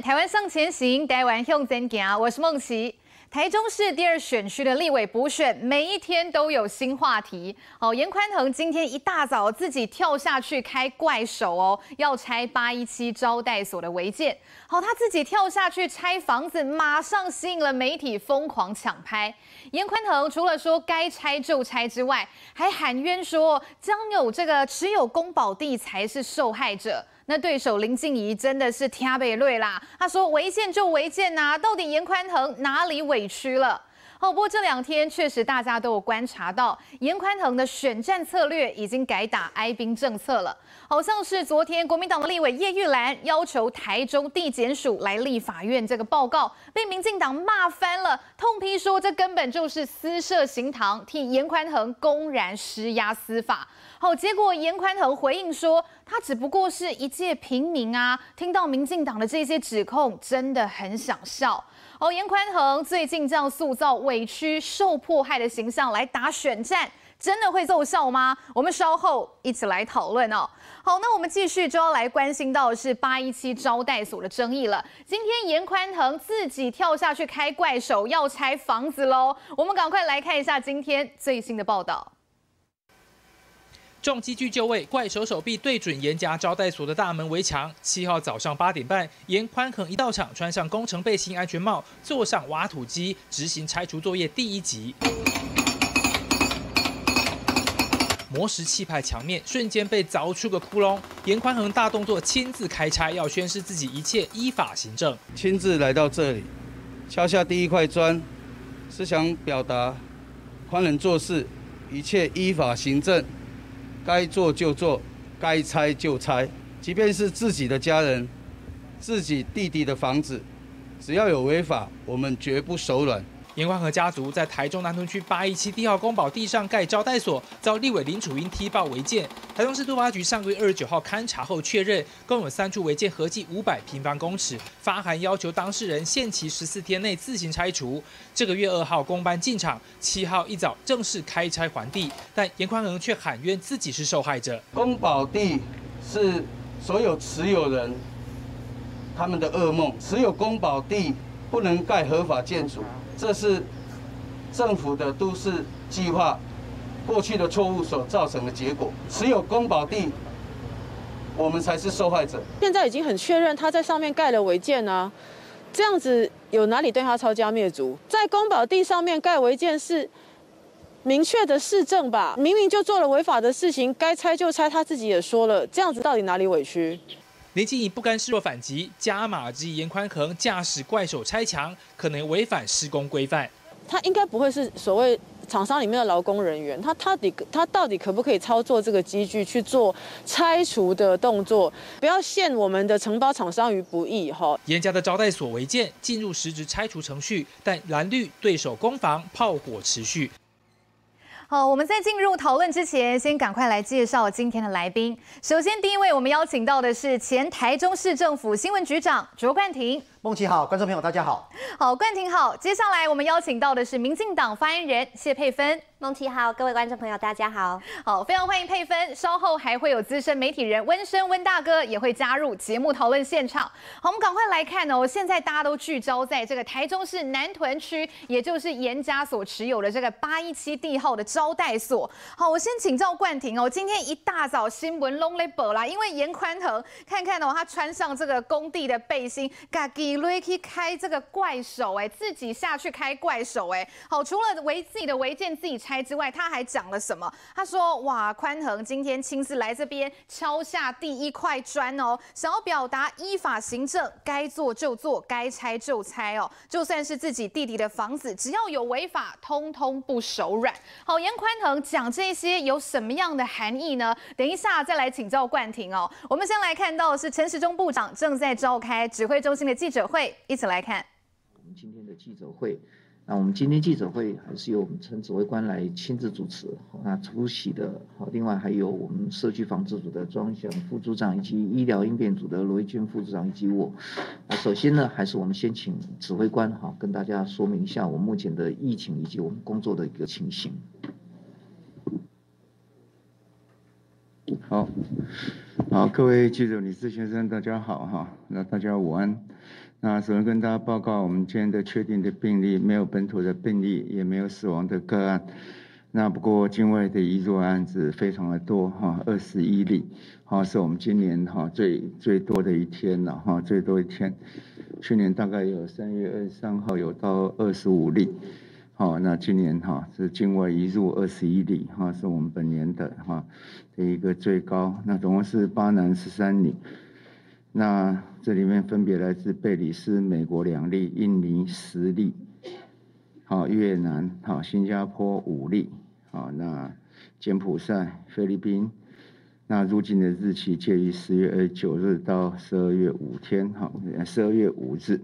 台湾向前行，台湾向前行，我是梦琪。台中市第二选区的立委补选，每一天都有新话题。好，严宽恒今天一大早自己跳下去开怪手哦，要拆八一七招待所的违建。好，他自己跳下去拆房子，马上吸引了媒体疯狂抢拍。严宽恒除了说该拆就拆之外，还喊冤说将有这个持有公保地才是受害者。那对手林静怡真的是天贝瑞啦，他说违建就违建呐、到底严宽恒哪里委屈了？哦，不过这两天确实大家都有观察到，严宽恒的选战策略已经改打哀兵政策了。好像是昨天国民党的立委叶玉兰要求台中地检署来立法院这个报告，被民进党骂翻了，痛批说这根本就是私设行堂，替严宽恒公然施压司法。好，结果严宽恒回应说，他只不过是一介平民啊，听到民进党的这些指控，真的很想笑。哦，严宽恒最近这样塑造委屈、受迫害的形象来打选战，真的会奏效吗？我们稍后一起来讨论哦。好，那我们继续就要来关心到的是八一七招待所的争议了。今天严宽恒自己跳下去开怪手，要拆房子喽。我们赶快来看一下今天最新的报道。重机具就位，怪手手臂对准颜家招待所的大门围墙。七号早上八点半，严宽恒一到场，穿上工程背心、安全帽，坐上挖土机，执行拆除作业第一集。磨石气派墙面瞬间被凿出个窟窿，严宽恒大动作亲自开拆，要宣示自己一切依法行政。亲自来到这里，敲下第一块砖，是想表达宽仁做事，一切依法行政。该做就做，该拆就拆，即便是自己的家人、自己弟弟的房子，只要有违法，我们绝不手软。严宽和家族在台中南屯区八一七地号公保地上盖招待所，遭立委林楚英踢爆违建。台中市都发局上个月二十九号勘查后确认，共有三处违建，合计五百平方公尺，发函要求当事人限期十四天内自行拆除。这个月二号公班进场，七号一早正式开拆还地，但严宽恒却喊冤自己是受害者。公保地是所有持有人他们的噩梦，持有公保地不能盖合法建筑。这是政府的都市计划过去的错误所造成的结果。持有公保地，我们才是受害者。现在已经很确认他在上面盖了违建啊，这样子有哪里对他抄家灭族？在公保地上面盖违建是明确的市政吧？明明就做了违法的事情，该拆就拆，他自己也说了，这样子到底哪里委屈？林静怡不甘示弱反击，加码质疑颜宽恒驾驶怪手拆墙，可能违反施工规范。他应该不会是所谓厂商里面的劳工人员，他他底他到底可不可以操作这个机具去做拆除的动作？不要陷我们的承包厂商于不义哈。严家的招待所违建进入实质拆除程序，但蓝绿对手攻防炮火持续。好，我们在进入讨论之前，先赶快来介绍今天的来宾。首先，第一位我们邀请到的是前台中市政府新闻局长卓冠廷。孟琦好，观众朋友大家好。好，冠廷好。接下来我们邀请到的是民进党发言人谢佩芬。梦琪好，各位观众朋友大家好。好，非常欢迎佩芬。稍后还会有资深媒体人温生温大哥也会加入节目讨论现场。好，我们赶快来看哦。现在大家都聚焦在这个台中市南屯区，也就是严家所持有的这个八一七地号的招待所。好，我先请教冠廷哦。今天一大早新闻 long label 啦，因为严宽恒看看哦，他穿上这个工地的背心，嘎瑞去开这个怪手哎，自己下去开怪手哎。好，除了违自己的违建自己拆之外，他还讲了什么？他说：哇，宽恒今天亲自来这边敲下第一块砖哦，想要表达依法行政，该做就做，该拆就拆哦。就算是自己弟弟的房子，只要有违法，通通不手软。好，严宽恒讲这些有什么样的含义呢？等一下再来请教冠廷哦。我们先来看到是陈时中部长正在召开指挥中心的记者会。一起来看我们今天的记者会。那我们今天记者会还是由我们陈指挥官来亲自主持。那出席的，好，另外还有我们社区防治组的庄祥副组长，以及医疗应变组的罗一军副组长，以及我。那首先呢，还是我们先请指挥官哈，跟大家说明一下我目前的疫情以及我们工作的一个情形。好，好，各位记者、女士、先生，大家好哈。那大家午安。那首先跟大家报告，我们今天的确定的病例没有本土的病例，也没有死亡的个案。那不过境外的移入案子非常的多哈，二十一例，哈是我们今年哈最最多的一天了哈，最多一天。去年大概有三月二十三号有到二十五例，好，那今年哈是境外移入二十一例哈，是我们本年的哈的一个最高。那总共是八男十三女。那这里面分别来自贝里斯、美国两例，印尼十例，好，越南好，新加坡五例，好，那柬埔寨、菲律宾，那入境的日期介于十月二十九日到十二月五天，好，十二月五日。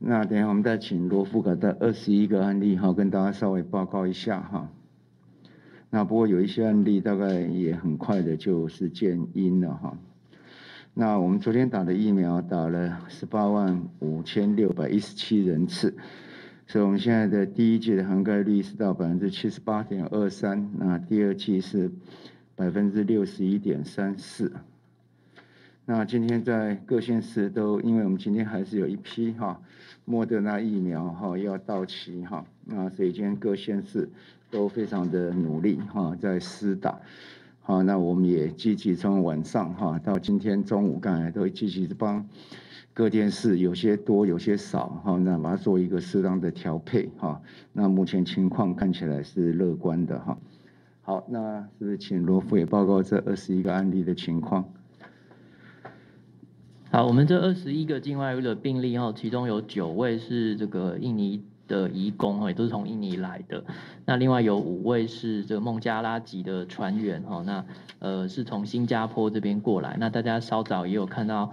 那等下我们再请罗富格的二十一个案例，好，跟大家稍微报告一下哈。那不过有一些案例大概也很快的就是见阴了哈。那我们昨天打的疫苗打了十八万五千六百一十七人次，所以我们现在的第一季的涵盖率是到百分之七十八点二三，那第二季是百分之六十一点三四。那今天在各县市都，因为我们今天还是有一批哈莫德纳疫苗哈要到期哈，那所以今天各县市都非常的努力哈在施打。好，那我们也积极从晚上哈到今天中午，刚才都积极帮各县市有些多有些少哈，那把它做一个适当的调配哈。那目前情况看起来是乐观的哈。好，那是不是请罗副也报告这二十一个案例的情况？好，我们这二十一个境外的病例哈，其中有九位是这个印尼。的移工也都是从印尼来的。那另外有五位是这个孟加拉籍的船员哈，那呃是从新加坡这边过来。那大家稍早也有看到。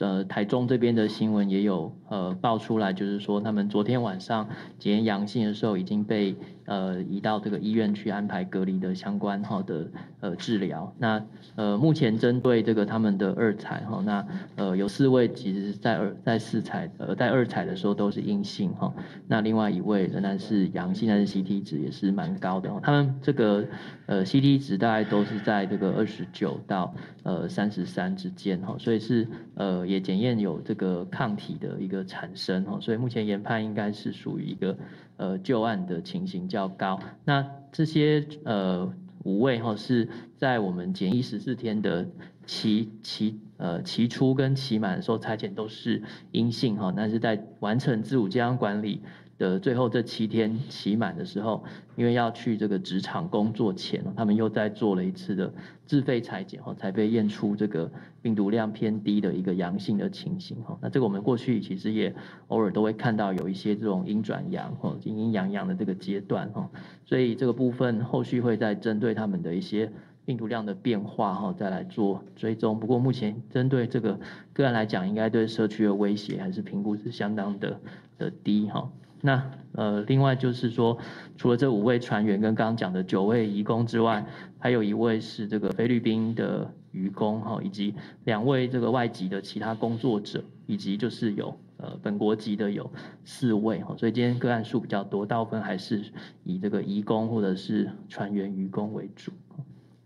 呃，台中这边的新闻也有呃报出来，就是说他们昨天晚上检验阳性的时候，已经被呃移到这个医院去安排隔离的相关哈的呃治疗。那呃目前针对这个他们的二采哈，那呃有四位其实在二在四采呃在二采的时候都是阴性哈，那另外一位仍然是阳性，但是 CT 值也是蛮高的。他们这个呃 CT 值大概都是在这个二十九到呃三十三之间哈，所以是呃。也检验有这个抗体的一个产生哈，所以目前研判应该是属于一个呃旧案的情形较高。那这些呃五位哈是在我们检疫十四天的期期呃期初跟期满的时候裁剪都是阴性哈，但是在完成自主健康管理的最后这七天期满的时候，因为要去这个职场工作前，他们又再做了一次的自费采检后，才被验出这个病毒量偏低的一个阳性的情形哈。那这个我们过去其实也偶尔都会看到有一些这种阴转阳哈，阴阴阳阳的这个阶段哈。所以这个部分后续会再针对他们的一些病毒量的变化哈，再来做追踪。不过目前针对这个个案来讲，应该对社区的威胁还是评估是相当的的低哈。那呃，另外就是说，除了这五位船员跟刚刚讲的九位移工之外，还有一位是这个菲律宾的渔工哈，以及两位这个外籍的其他工作者，以及就是有呃本国籍的有四位哈，所以今天个案数比较多，大部分还是以这个移工或者是船员渔工为主。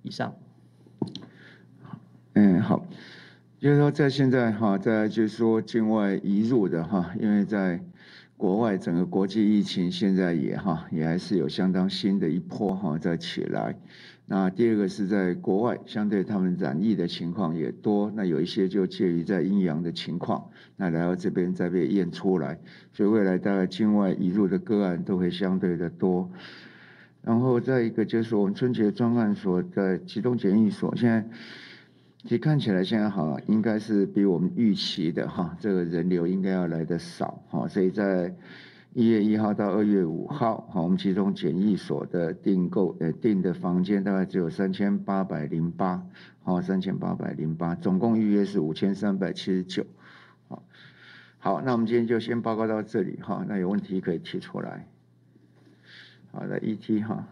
以上。嗯，好，就是说在现在哈，在就是说境外移入的哈，因为在。国外整个国际疫情现在也哈也还是有相当新的一波哈在起来。那第二个是在国外，相对他们染疫的情况也多，那有一些就介于在阴阳的情况，那来到这边再被验出来，所以未来大概境外移入的个案都会相对的多。然后再一个就是我们春节专案所的集中检疫所现在。其实看起来现在好应该是比我们预期的哈，这个人流应该要来的少哈，所以在一月一号到二月五号，哈，我们其中检疫所的订购呃订的房间大概只有三千八百零八，好，三千八百零八，总共预约是五千三百七十九，好，好，那我们今天就先报告到这里哈，那有问题可以提出来，好的，ET 哈。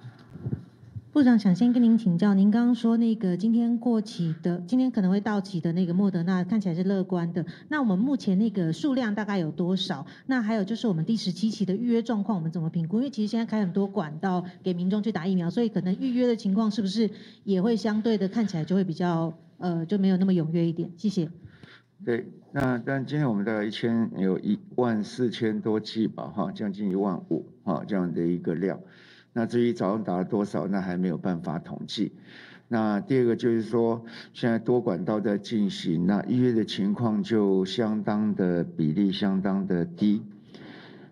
部长想先跟您请教，您刚刚说那个今天过期的，今天可能会到期的那个莫德纳看起来是乐观的。那我们目前那个数量大概有多少？那还有就是我们第十七期的预约状况，我们怎么评估？因为其实现在开很多管道给民众去打疫苗，所以可能预约的情况是不是也会相对的看起来就会比较呃就没有那么踊跃一点？谢谢。对，那但今天我们大概一千有一万四千多剂吧，哈，将近一万五，哈，这样的一个量。那至于早上打了多少，那还没有办法统计。那第二个就是说，现在多管道在进行，那预约的情况就相当的比例相当的低。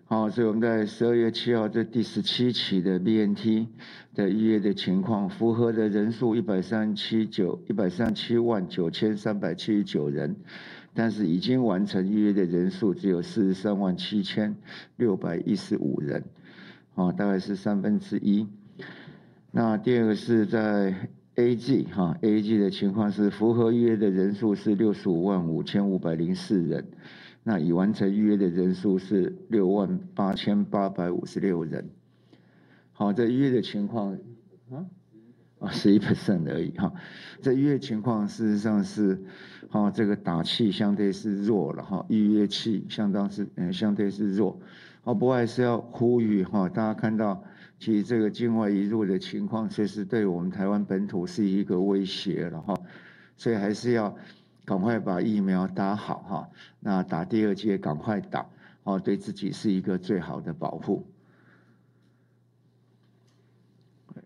好，所以我们在十二月七号这第十七期的 BNT 的预约的情况，符合的人数一百三七九一百三七万九千三百七十九人，但是已经完成预约的人数只有四十三万七千六百一十五人，啊，大概是三分之一。那第二个是在 AG 哈 AG 的情况是符合预约的人数是六十五万五千五百零四人。那已完成预约的人数是六万八千八百五十六人。好，这预约的情况啊啊，十一 percent 而已哈。这预约情况事实上是，哈，这个打气相对是弱了哈，预约气相当是嗯相对是弱。哦，不过还是要呼吁哈，大家看到其实这个境外移入的情况，确实对我们台湾本土是一个威胁了哈，所以还是要。赶快把疫苗打好哈，那打第二剂赶快打，哦，对自己是一个最好的保护。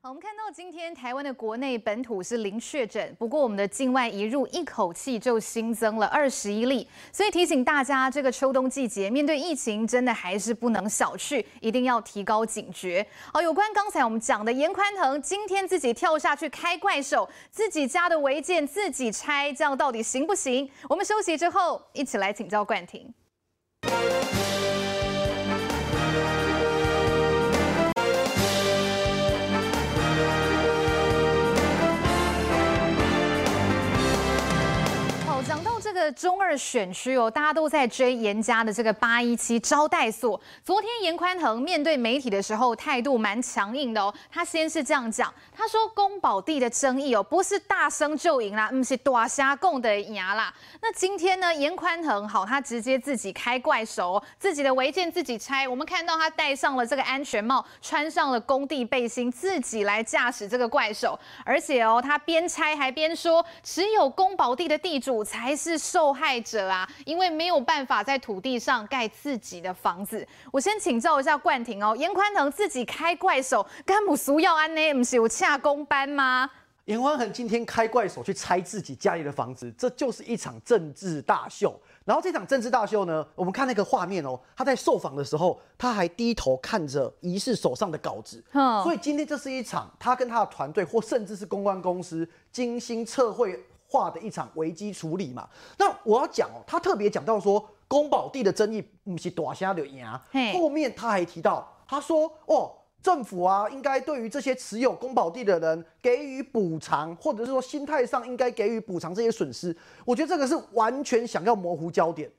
好，我们看到今天台湾的国内本土是零确诊，不过我们的境外移入一口气就新增了二十一例，所以提醒大家，这个秋冬季节面对疫情，真的还是不能小觑，一定要提高警觉。好，有关刚才我们讲的严宽腾今天自己跳下去开怪兽，自己家的违建自己拆，这样到底行不行？我们休息之后一起来请教冠廷。这个中二选区哦，大家都在追严家的这个八一七招待所。昨天严宽恒面对媒体的时候，态度蛮强硬的哦。他先是这样讲，他说宫保地的争议哦，不是大声就赢啦，嗯是大声讲的牙啦。那今天呢，严宽恒好，他直接自己开怪手，自己的违建自己拆。我们看到他戴上了这个安全帽，穿上了工地背心，自己来驾驶这个怪手。而且哦，他边拆还边说，只有宫保地的地主才是。受害者啊，因为没有办法在土地上盖自己的房子。我先请教一下冠廷哦，严宽腾自己开怪手，甘姆苏要安呢？不是有洽公班吗？严宽恒今天开怪手去拆自己家里的房子，这就是一场政治大秀。然后这场政治大秀呢，我们看那个画面哦，他在受访的时候，他还低头看着疑似手上的稿子。嗯，所以今天这是一场他跟他的团队，或甚至是公关公司精心测绘。化的一场危机处理嘛，那我要讲哦，他特别讲到说，宫保地的争议不是大声就赢，后面他还提到，他说哦，政府啊，应该对于这些持有宫保地的人给予补偿，或者是说心态上应该给予补偿这些损失，我觉得这个是完全想要模糊焦点。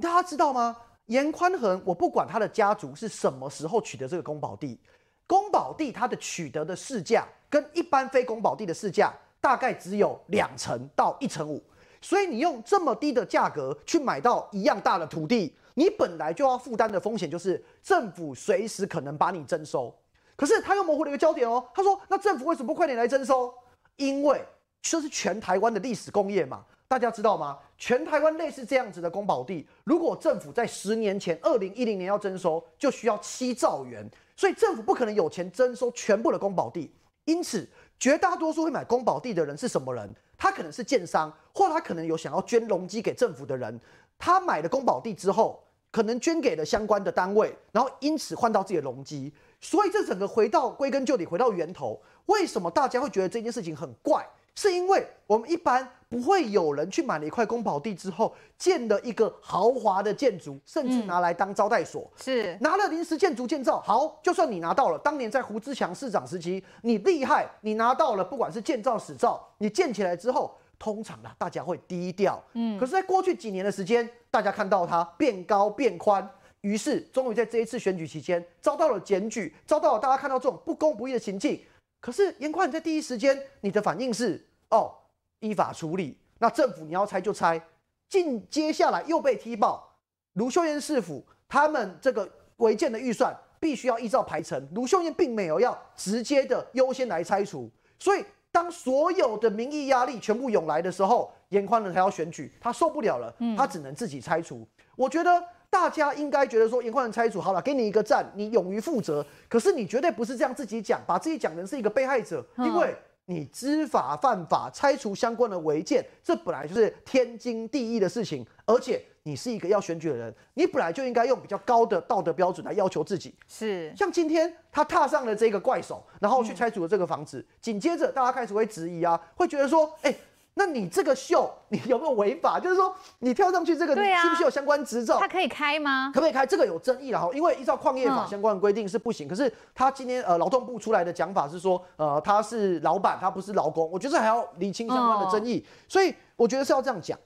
大家知道吗？严宽恒，我不管他的家族是什么时候取得这个宫保地，宫保地它的取得的市价跟一般非宫保地的市价。大概只有两成到一成五，所以你用这么低的价格去买到一样大的土地，你本来就要负担的风险就是政府随时可能把你征收。可是他又模糊了一个焦点哦，他说：“那政府为什么不快点来征收？因为这是全台湾的历史工业嘛，大家知道吗？全台湾类似这样子的公保地，如果政府在十年前二零一零年要征收，就需要七兆元，所以政府不可能有钱征收全部的公保地，因此。”绝大多数会买宫保地的人是什么人？他可能是建商，或他可能有想要捐容积给政府的人。他买了宫保地之后，可能捐给了相关的单位，然后因此换到自己的容积。所以这整个回到归根究底，回到源头，为什么大家会觉得这件事情很怪？是因为我们一般不会有人去买了一块公保地之后，建了一个豪华的建筑，甚至拿来当招待所。嗯、是拿了临时建筑建造，好，就算你拿到了，当年在胡志强市长时期，你厉害，你拿到了，不管是建造使照，你建起来之后，通常呢，大家会低调。嗯，可是，在过去几年的时间，大家看到它变高变宽，于是终于在这一次选举期间，遭到了检举，遭到了大家看到这种不公不义的情境。可是严宽，你在第一时间，你的反应是哦，依法处理。那政府你要拆就拆。近接下来又被踢爆，卢秀燕市府他们这个违建的预算必须要依照排程，卢秀燕并没有要直接的优先来拆除。所以当所有的民意压力全部涌来的时候，严宽恒还要选举，他受不了了，他只能自己拆除。我觉得大家应该觉得说严宽恒拆除好了，给你一个赞，你勇于负责。可是你绝对不是这样自己讲，把自己讲成是一个被害者，因为你知法犯法，拆除相关的违建，这本来就是天经地义的事情，而且。你是一个要选举的人，你本来就应该用比较高的道德标准来要求自己。是，像今天他踏上了这个怪手，然后去拆除了这个房子，紧接着大家开始会质疑啊，会觉得说，哎，那你这个秀你有没有违法？就是说你跳上去这个，你是不是有相关执照？他可以开吗？可不可以开？这个有争议了哈，因为依照矿业法相关的规定是不行。可是他今天呃劳动部出来的讲法是说，呃他是老板，他不是劳工。我觉得还要理清相关的争议，所以我觉得是要这样讲。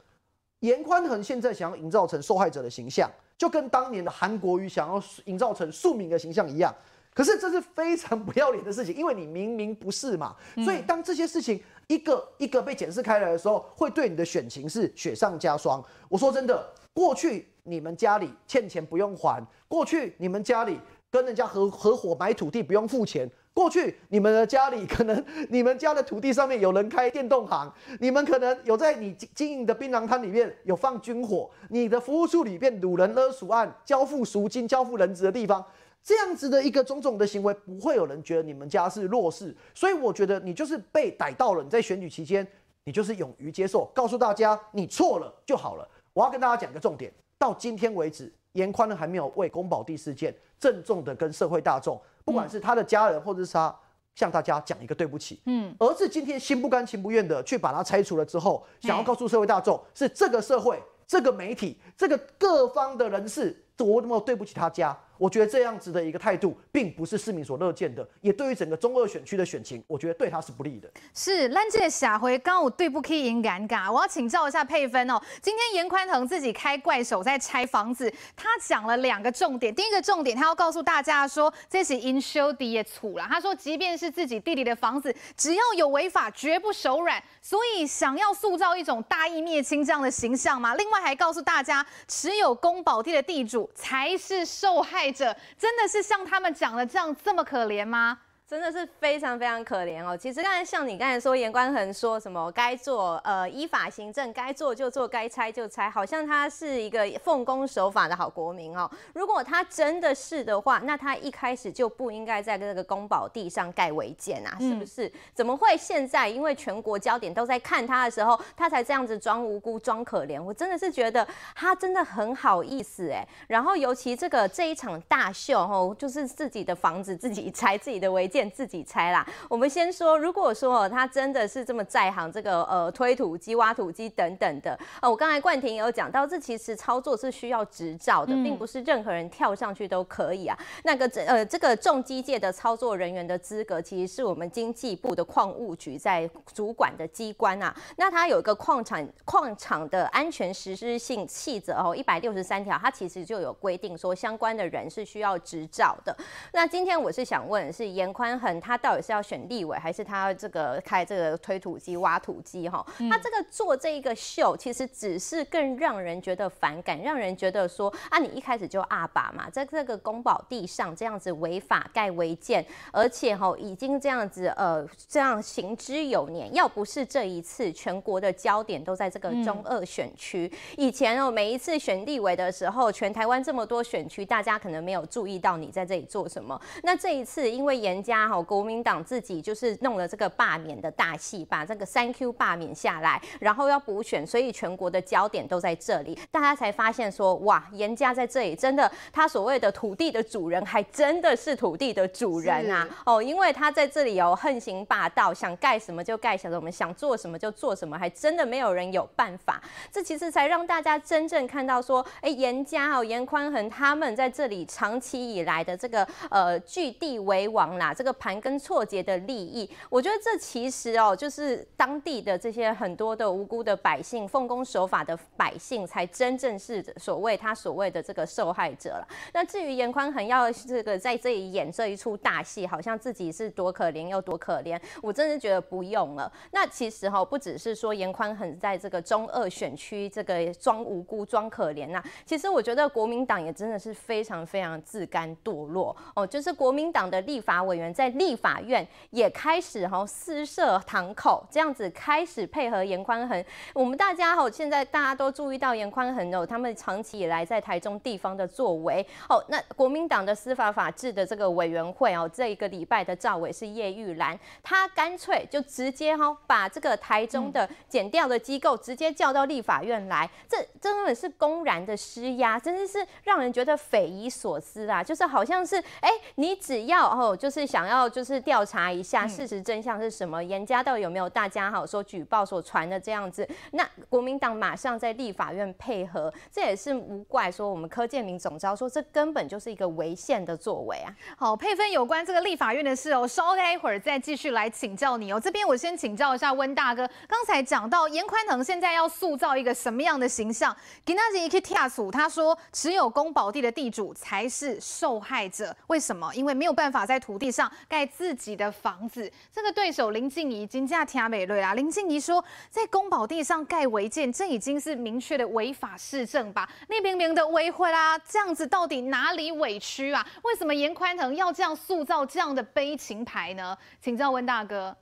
严宽恒现在想要营造成受害者的形象，就跟当年的韩国瑜想要营造成庶民的形象一样。可是这是非常不要脸的事情，因为你明明不是嘛。所以当这些事情一个一个被检视开来的时候，会对你的选情是雪上加霜。我说真的，过去你们家里欠钱不用还，过去你们家里跟人家合合伙买土地不用付钱。过去你们的家里可能 你们家的土地上面有人开电动行，你们可能有在你经营的槟榔摊里面有放军火，你的服务处里面掳人勒赎案交付赎金交付人质的地方，这样子的一个种种的行为，不会有人觉得你们家是弱势，所以我觉得你就是被逮到了，你在选举期间你就是勇于接受，告诉大家你错了就好了。我要跟大家讲一个重点，到今天为止，严宽呢还没有为宫保第事件郑重的跟社会大众。不管是他的家人，或者是他向大家讲一个对不起，嗯，而是今天心不甘情不愿的去把它拆除了之后，想要告诉社会大众，是这个社会、这个媒体、这个各方的人士多么对不起他家。我觉得这样子的一个态度，并不是市民所乐见的，也对于整个中二选区的选情，我觉得对他是不利的。是，咱这个社会刚我对不起因尴尬，我要请教一下佩芬哦。今天严宽恒自己开怪手在拆房子，他讲了两个重点。第一个重点，他要告诉大家说，这是因小弟的厝啦。他说，即便是自己弟弟的房子，只要有违法，绝不手软。所以想要塑造一种大义灭亲这样的形象嘛。另外还告诉大家，持有宫保地的地主才是受害着。真的是像他们讲的这样这么可怜吗？真的是非常非常可怜哦。其实刚才像你刚才说，严宽恒说什么该做呃依法行政，该做就做，该拆就拆，好像他是一个奉公守法的好国民哦。如果他真的是的话，那他一开始就不应该在这个宫保地上盖违建啊，是不是？嗯、怎么会现在因为全国焦点都在看他的时候，他才这样子装无辜、装可怜？我真的是觉得他真的很好意思哎。然后尤其这个这一场大秀哦，就是自己的房子自己 拆，自己的违建。自己猜啦。我们先说，如果说他真的是这么在行，这个呃推土机、挖土机等等的，呃，我刚才冠廷也有讲到，这其实操作是需要执照的，并不是任何人跳上去都可以啊。那个呃这个重机械的操作人员的资格，其实是我们经济部的矿务局在主管的机关啊。那它有一个矿产矿场的安全实施性细则哦，一百六十三条，它其实就有规定说相关的人是需要执照的。那今天我是想问的是颜宽。他到底是要选立委，还是他要这个开这个推土机、挖土机？哈，他这个做这一个秀，其实只是更让人觉得反感，让人觉得说啊，你一开始就阿爸嘛，在这个宫保地上这样子违法盖违建，而且哈已经这样子呃这样行之有年。要不是这一次全国的焦点都在这个中二选区，以前哦每一次选立委的时候，全台湾这么多选区，大家可能没有注意到你在这里做什么。那这一次因为严家。好，国民党自己就是弄了这个罢免的大戏，把这个三 Q 罢免下来，然后要补选，所以全国的焦点都在这里，大家才发现说，哇，严家在这里真的，他所谓的土地的主人，还真的是土地的主人啊！哦，因为他在这里有横行霸道，想盖什么就盖什么，想做什么就做什么，还真的没有人有办法。这其实才让大家真正看到说，哎，严家哦，严宽恒他们在这里长期以来的这个呃据地为王啦，这个。盘根错节的利益，我觉得这其实哦，就是当地的这些很多的无辜的百姓、奉公守法的百姓，才真正是所谓他所谓的这个受害者了。那至于严宽恒要这个在这里演这一出大戏，好像自己是多可怜又多可怜，我真的觉得不用了。那其实哈，不只是说严宽恒在这个中二选区这个装无辜、装可怜呐，其实我觉得国民党也真的是非常非常自甘堕落哦，就是国民党的立法委员。在立法院也开始哈私设堂口，这样子开始配合严宽恒。我们大家哈现在大家都注意到严宽恒哦，他们长期以来在台中地方的作为哦。那国民党的司法法制的这个委员会哦，这一个礼拜的召委是叶玉兰，他干脆就直接哈把这个台中的减掉的机构直接叫到立法院来，这真的是公然的施压，真的是让人觉得匪夷所思啊！就是好像是哎，你只要哦，就是想要就是调查一下事实真相是什么，严家到底有没有大家好说举报所传的这样子，那国民党马上在立法院配合，这也是无怪说我们柯建明总招说这根本就是一个违宪的作为啊！好，佩芬有关这个立法院的事哦，稍待一会儿再继续来请教你哦。这边我先请教一下温大哥，刚才讲到严宽腾现在要塑造一个什么样的形象？给那几个跳鼠，他说持有公保地的地主才是受害者，为什么？因为没有办法在土地上盖自己的房子。这个对手林静仪金价听美瑞啊，林静怡说在公保地上盖违建，这已经是明确的违法事政吧？那明明的违规啦，这样子到底哪里委屈啊？为什么严宽腾要这样塑造这样的悲情牌呢？请教温大哥。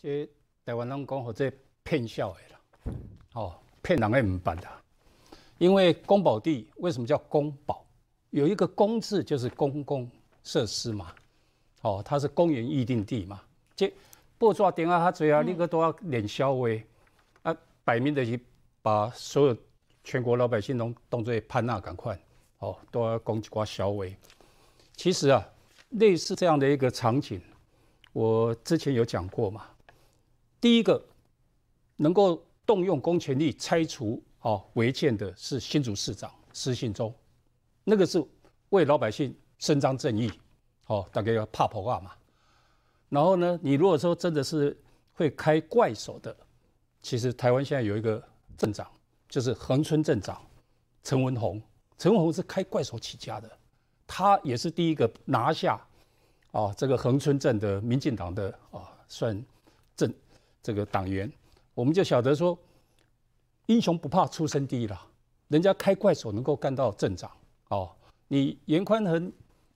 这台湾人讲，或者骗笑的啦，哦，骗人也唔办的。因为公保地为什么叫公保？有一个公字就是公公设施嘛，哦，它是公园预定地嘛。这报纸电话他最后你个都要脸消微啊，摆明的是把所有全国老百姓都当作潘娜赶快，哦，都要攻击瓜消威。其实啊，类似这样的一个场景，我之前有讲过嘛。第一个能够动用公权力拆除哦违建的是新竹市长施信中，那个是为老百姓伸张正义，哦，大概要怕婆啊嘛。然后呢，你如果说真的是会开怪手的，其实台湾现在有一个镇长，就是恒春镇长陈文宏，陈文宏是开怪手起家的，他也是第一个拿下啊这个恒春镇的民进党的啊算镇。这个党员，我们就晓得说，英雄不怕出身低了。人家开怪手能够干到镇长，哦，你严宽恒，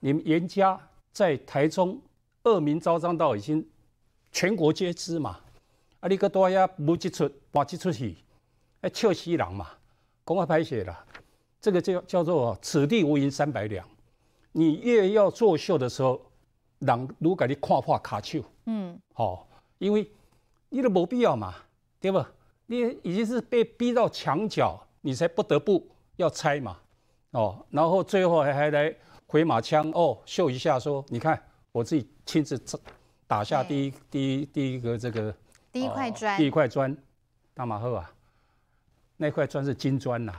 你们严家在台中恶名昭彰到已经全国皆知嘛。啊，你个多呀，不几出，把几出戏，哎，笑死人嘛，公开拍写了，这个叫叫做此地无银三百两。你越要作秀的时候，人如果你看破卡丘，嗯，好、哦，因为。你都没必要嘛，对不？你已经是被逼到墙角，你才不得不要拆嘛，哦，然后最后还还来回马枪哦，秀一下说，你看我自己亲自打下第一第一第一个这个第一块砖，第一块砖，大马赫啊，那块砖是金砖呐，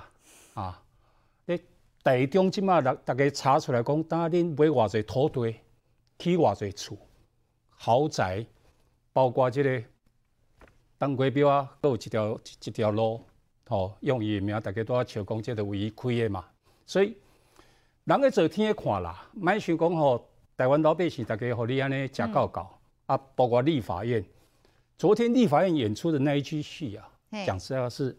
啊，你台中今嘛大大家查出来讲，当恁买偌侪土地，起偌侪厝，豪宅，包括这个。当归标啊，都有一条一条路，哦，用伊名，大家都要笑讲，这个唯一开的嘛。所以，人个做天看啦，卖想讲吼，台湾老百姓大家互你安尼食够够啊，包括立法院，昨天立法院演出的那一出戏啊，讲实话是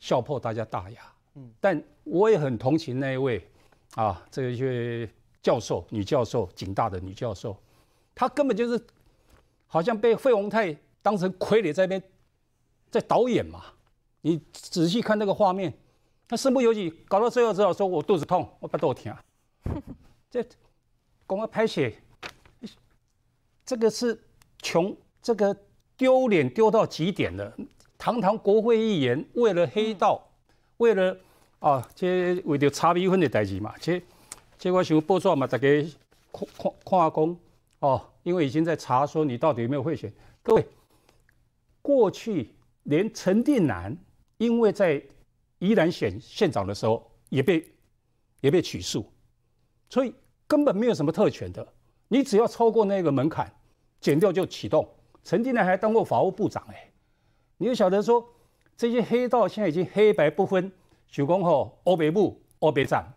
笑破大家大牙。嗯，但我也很同情那一位啊，这个一位教授，女教授，警大的女教授，她根本就是好像被费鸿泰。当成傀儡在那边在导演嘛？你仔细看那个画面，他身不由己，搞到最后只好说：“我肚子痛，我不肚疼。”这公安拍写，这个是穷，这个丢脸丢到极点了。堂堂国会议员为了黑道，为了啊，这为了查米粉的代志嘛，这这我想报纸嘛，大家看看看下讲哦，因为已经在查说你到底有没有贿选，各位。过去连陈定南，因为在宜兰选县长的时候也被也被起诉，所以根本没有什么特权的。你只要超过那个门槛，减掉就启动。陈定南还当过法务部长哎、你就晓得说这些黑道现在已经黑白不分，许公吼欧北部欧北站，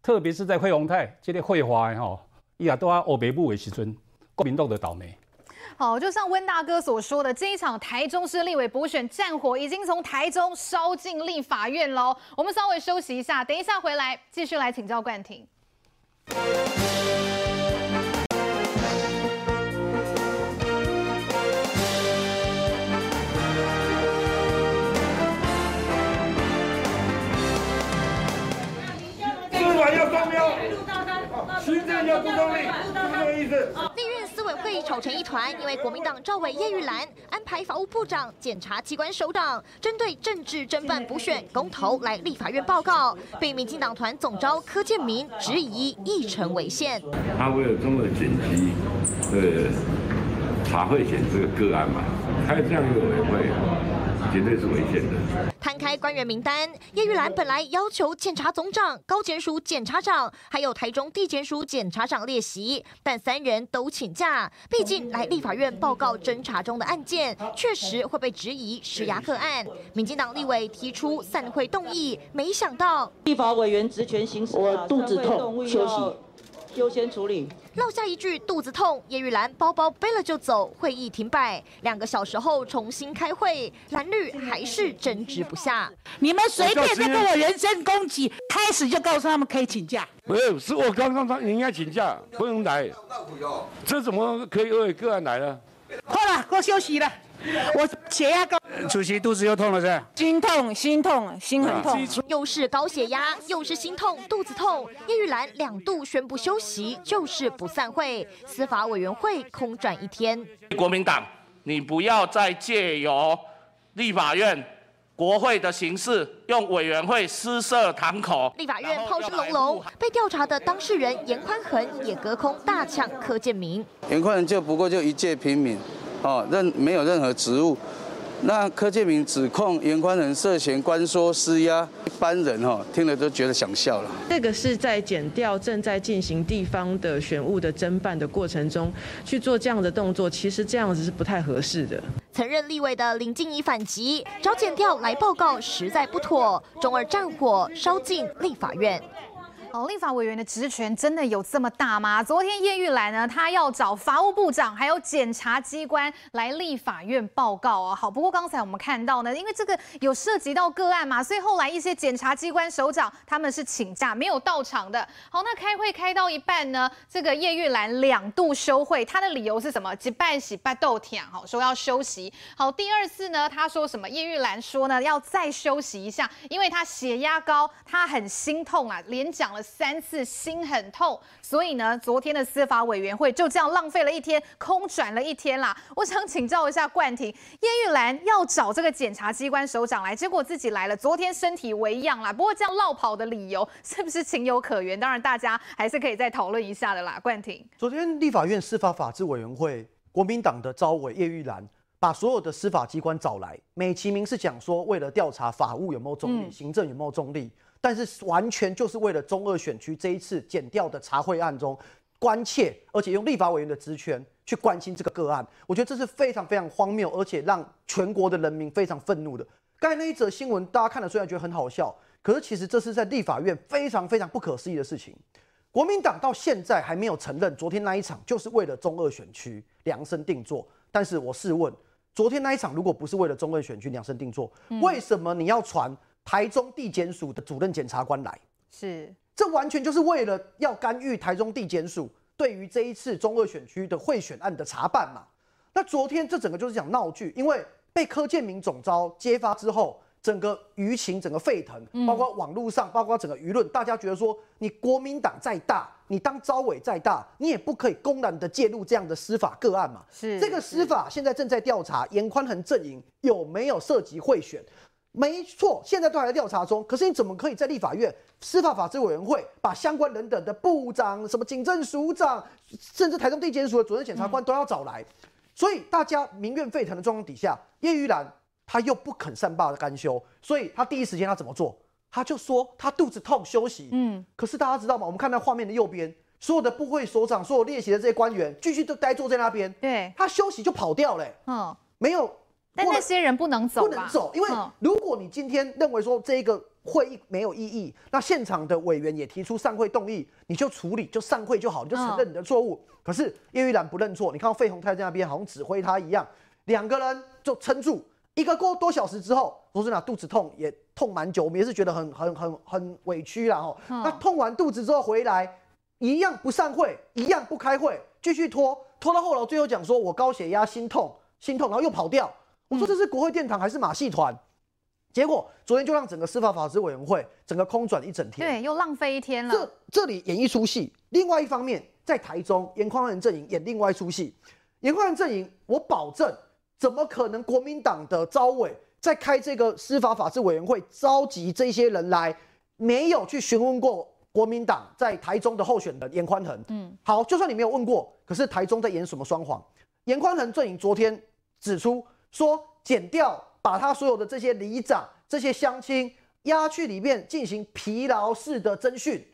特别是在费鸿泰这些绘画吼，伊也都要欧北部为时尊，国民党的倒霉。好，就像温大哥所说的，这一场台中市立委补选战火已经从台中烧进立法院喽。我们稍微休息一下，等一下回来继续来请教冠廷。司法要双标，行政要不中立，是这个意思。吵成一团，因为国民党赵伟叶玉兰安排法务部长、检察机关首长针对政治侦办补选公投来立法院报告，被民进党团总召柯建铭质疑议程违宪。他为了这么紧急呃查会选这个个案嘛，开这样一个委员会。绝对是危险的。摊开官员名单，叶玉兰本来要求检察总长、高检署检察长，还有台中地检署检察长列席，但三人都请假。毕竟来立法院报告侦查中的案件，确实会被质疑施压个案。民进党立委提出散会动议，没想到立法委员职权行使，我肚子痛，休息。优先处理，落下一句肚子痛，叶玉兰包包背了就走，会议停摆。两个小时后重新开会，蓝绿还是争执不下。你们随便在跟我人身攻击，开始就告诉他们可以请假。没有，是我刚刚说你应该请假，不用来。这怎么可以为个案来呢？好了，我休息了。我血压高，主席肚子又痛了是？心痛，心痛，心很痛。又是高血压，又是心痛，肚子痛。叶玉兰两度宣布休息，就是不散会。司法委员会空转一天。国民党，你不要再借由立法院、国会的形式，用委员会私设堂口。立法院炮声隆隆，被调查的当事人严宽恒也隔空大呛柯建铭。严宽恒就不过就一介平民。哦，任没有任何职务。那柯建明指控严宽仁涉嫌官说施压，一般人哈听了都觉得想笑了。这个是在检调正在进行地方的选务的侦办的过程中去做这样的动作，其实这样子是不太合适的。曾任立委的林静仪反击，找检调来报告实在不妥，中二战火烧进立法院。立法委员的职权真的有这么大吗？昨天叶玉兰呢，她要找法务部长还有检察机关来立法院报告啊。好，不过刚才我们看到呢，因为这个有涉及到个案嘛，所以后来一些检察机关首长他们是请假没有到场的。好，那开会开到一半呢，这个叶玉兰两度休会，他的理由是什么？一半是巴豆甜，好说要休息。好，第二次呢，他说什么？叶玉兰说呢，要再休息一下，因为他血压高，他很心痛啊，连讲了。三次心很痛，所以呢，昨天的司法委员会就这样浪费了一天，空转了一天啦。我想请教一下冠廷，叶玉兰要找这个检察机关首长来，结果自己来了。昨天身体微恙啦，不过这样落跑的理由是不是情有可原？当然，大家还是可以再讨论一下的啦。冠廷，昨天立法院司法法制委员会，国民党的招委叶玉兰把所有的司法机关找来，美其名是讲说为了调查法务有没有中立，嗯、行政有没有中立。但是完全就是为了中二选区这一次剪掉的查贿案中关切，而且用立法委员的职权去关心这个个案，我觉得这是非常非常荒谬，而且让全国的人民非常愤怒的。刚才那一则新闻，大家看了虽然觉得很好笑，可是其实这是在立法院非常非常不可思议的事情。国民党到现在还没有承认昨天那一场就是为了中二选区量身定做。但是我试问，昨天那一场如果不是为了中二选区量身定做，为什么你要传？台中地检署的主任检察官来，是这完全就是为了要干预台中地检署对于这一次中二选区的贿选案的查办嘛。那昨天这整个就是讲闹剧，因为被柯建明总招揭发之后，整个舆情整个沸腾，包括网络上，包括整个舆论，大家觉得说，你国民党再大，你当招委再大，你也不可以公然的介入这样的司法个案嘛。是这个司法现在正在调查严宽恒阵营有没有涉及贿选。没错，现在都还在调查中。可是你怎么可以在立法院司法法制委员会把相关人等的部长、什么警政署长，甚至台中地检署的主任检察官都要找来？嗯、所以大家民怨沸腾的状况底下，叶玉兰他又不肯善罢甘休，所以他第一时间他怎么做？他就说他肚子痛休息。嗯，可是大家知道吗？我们看到画面的右边，所有的部会所长、所有列席的这些官员，继续都呆坐在那边。对，他休息就跑掉了、欸。嗯，没有。但那些人不能走，不能走，因为如果你今天认为说这一个会议没有意义，那现场的委员也提出散会动议，你就处理，就散会就好，你就承认你的错误。可是叶玉兰不认错，你看到费鸿泰在那边好像指挥他一样，两个人就撑住。一个多多小时之后，说真的，肚子痛也痛蛮久，我们也是觉得很很很很委屈啦。哦，那痛完肚子之后回来，一样不散会，一样不开会，继续拖拖到后来，最后讲说我高血压、心痛、心痛，然后又跑掉。我说这是国会殿堂还是马戏团？结果昨天就让整个司法法制委员会整个空转一整天，对，又浪费一天了。这这里演一出戏。另外一方面，在台中严宽恒阵营演另外一出戏。严宽恒阵营，我保证，怎么可能国民党的招委在开这个司法法制委员会召集这些人来，没有去询问过国民党在台中的候选人严宽恒？嗯，好，就算你没有问过，可是台中在演什么双簧？严宽恒阵营昨天指出说，减掉把他所有的这些里长、这些乡亲押去里面进行疲劳式的侦讯。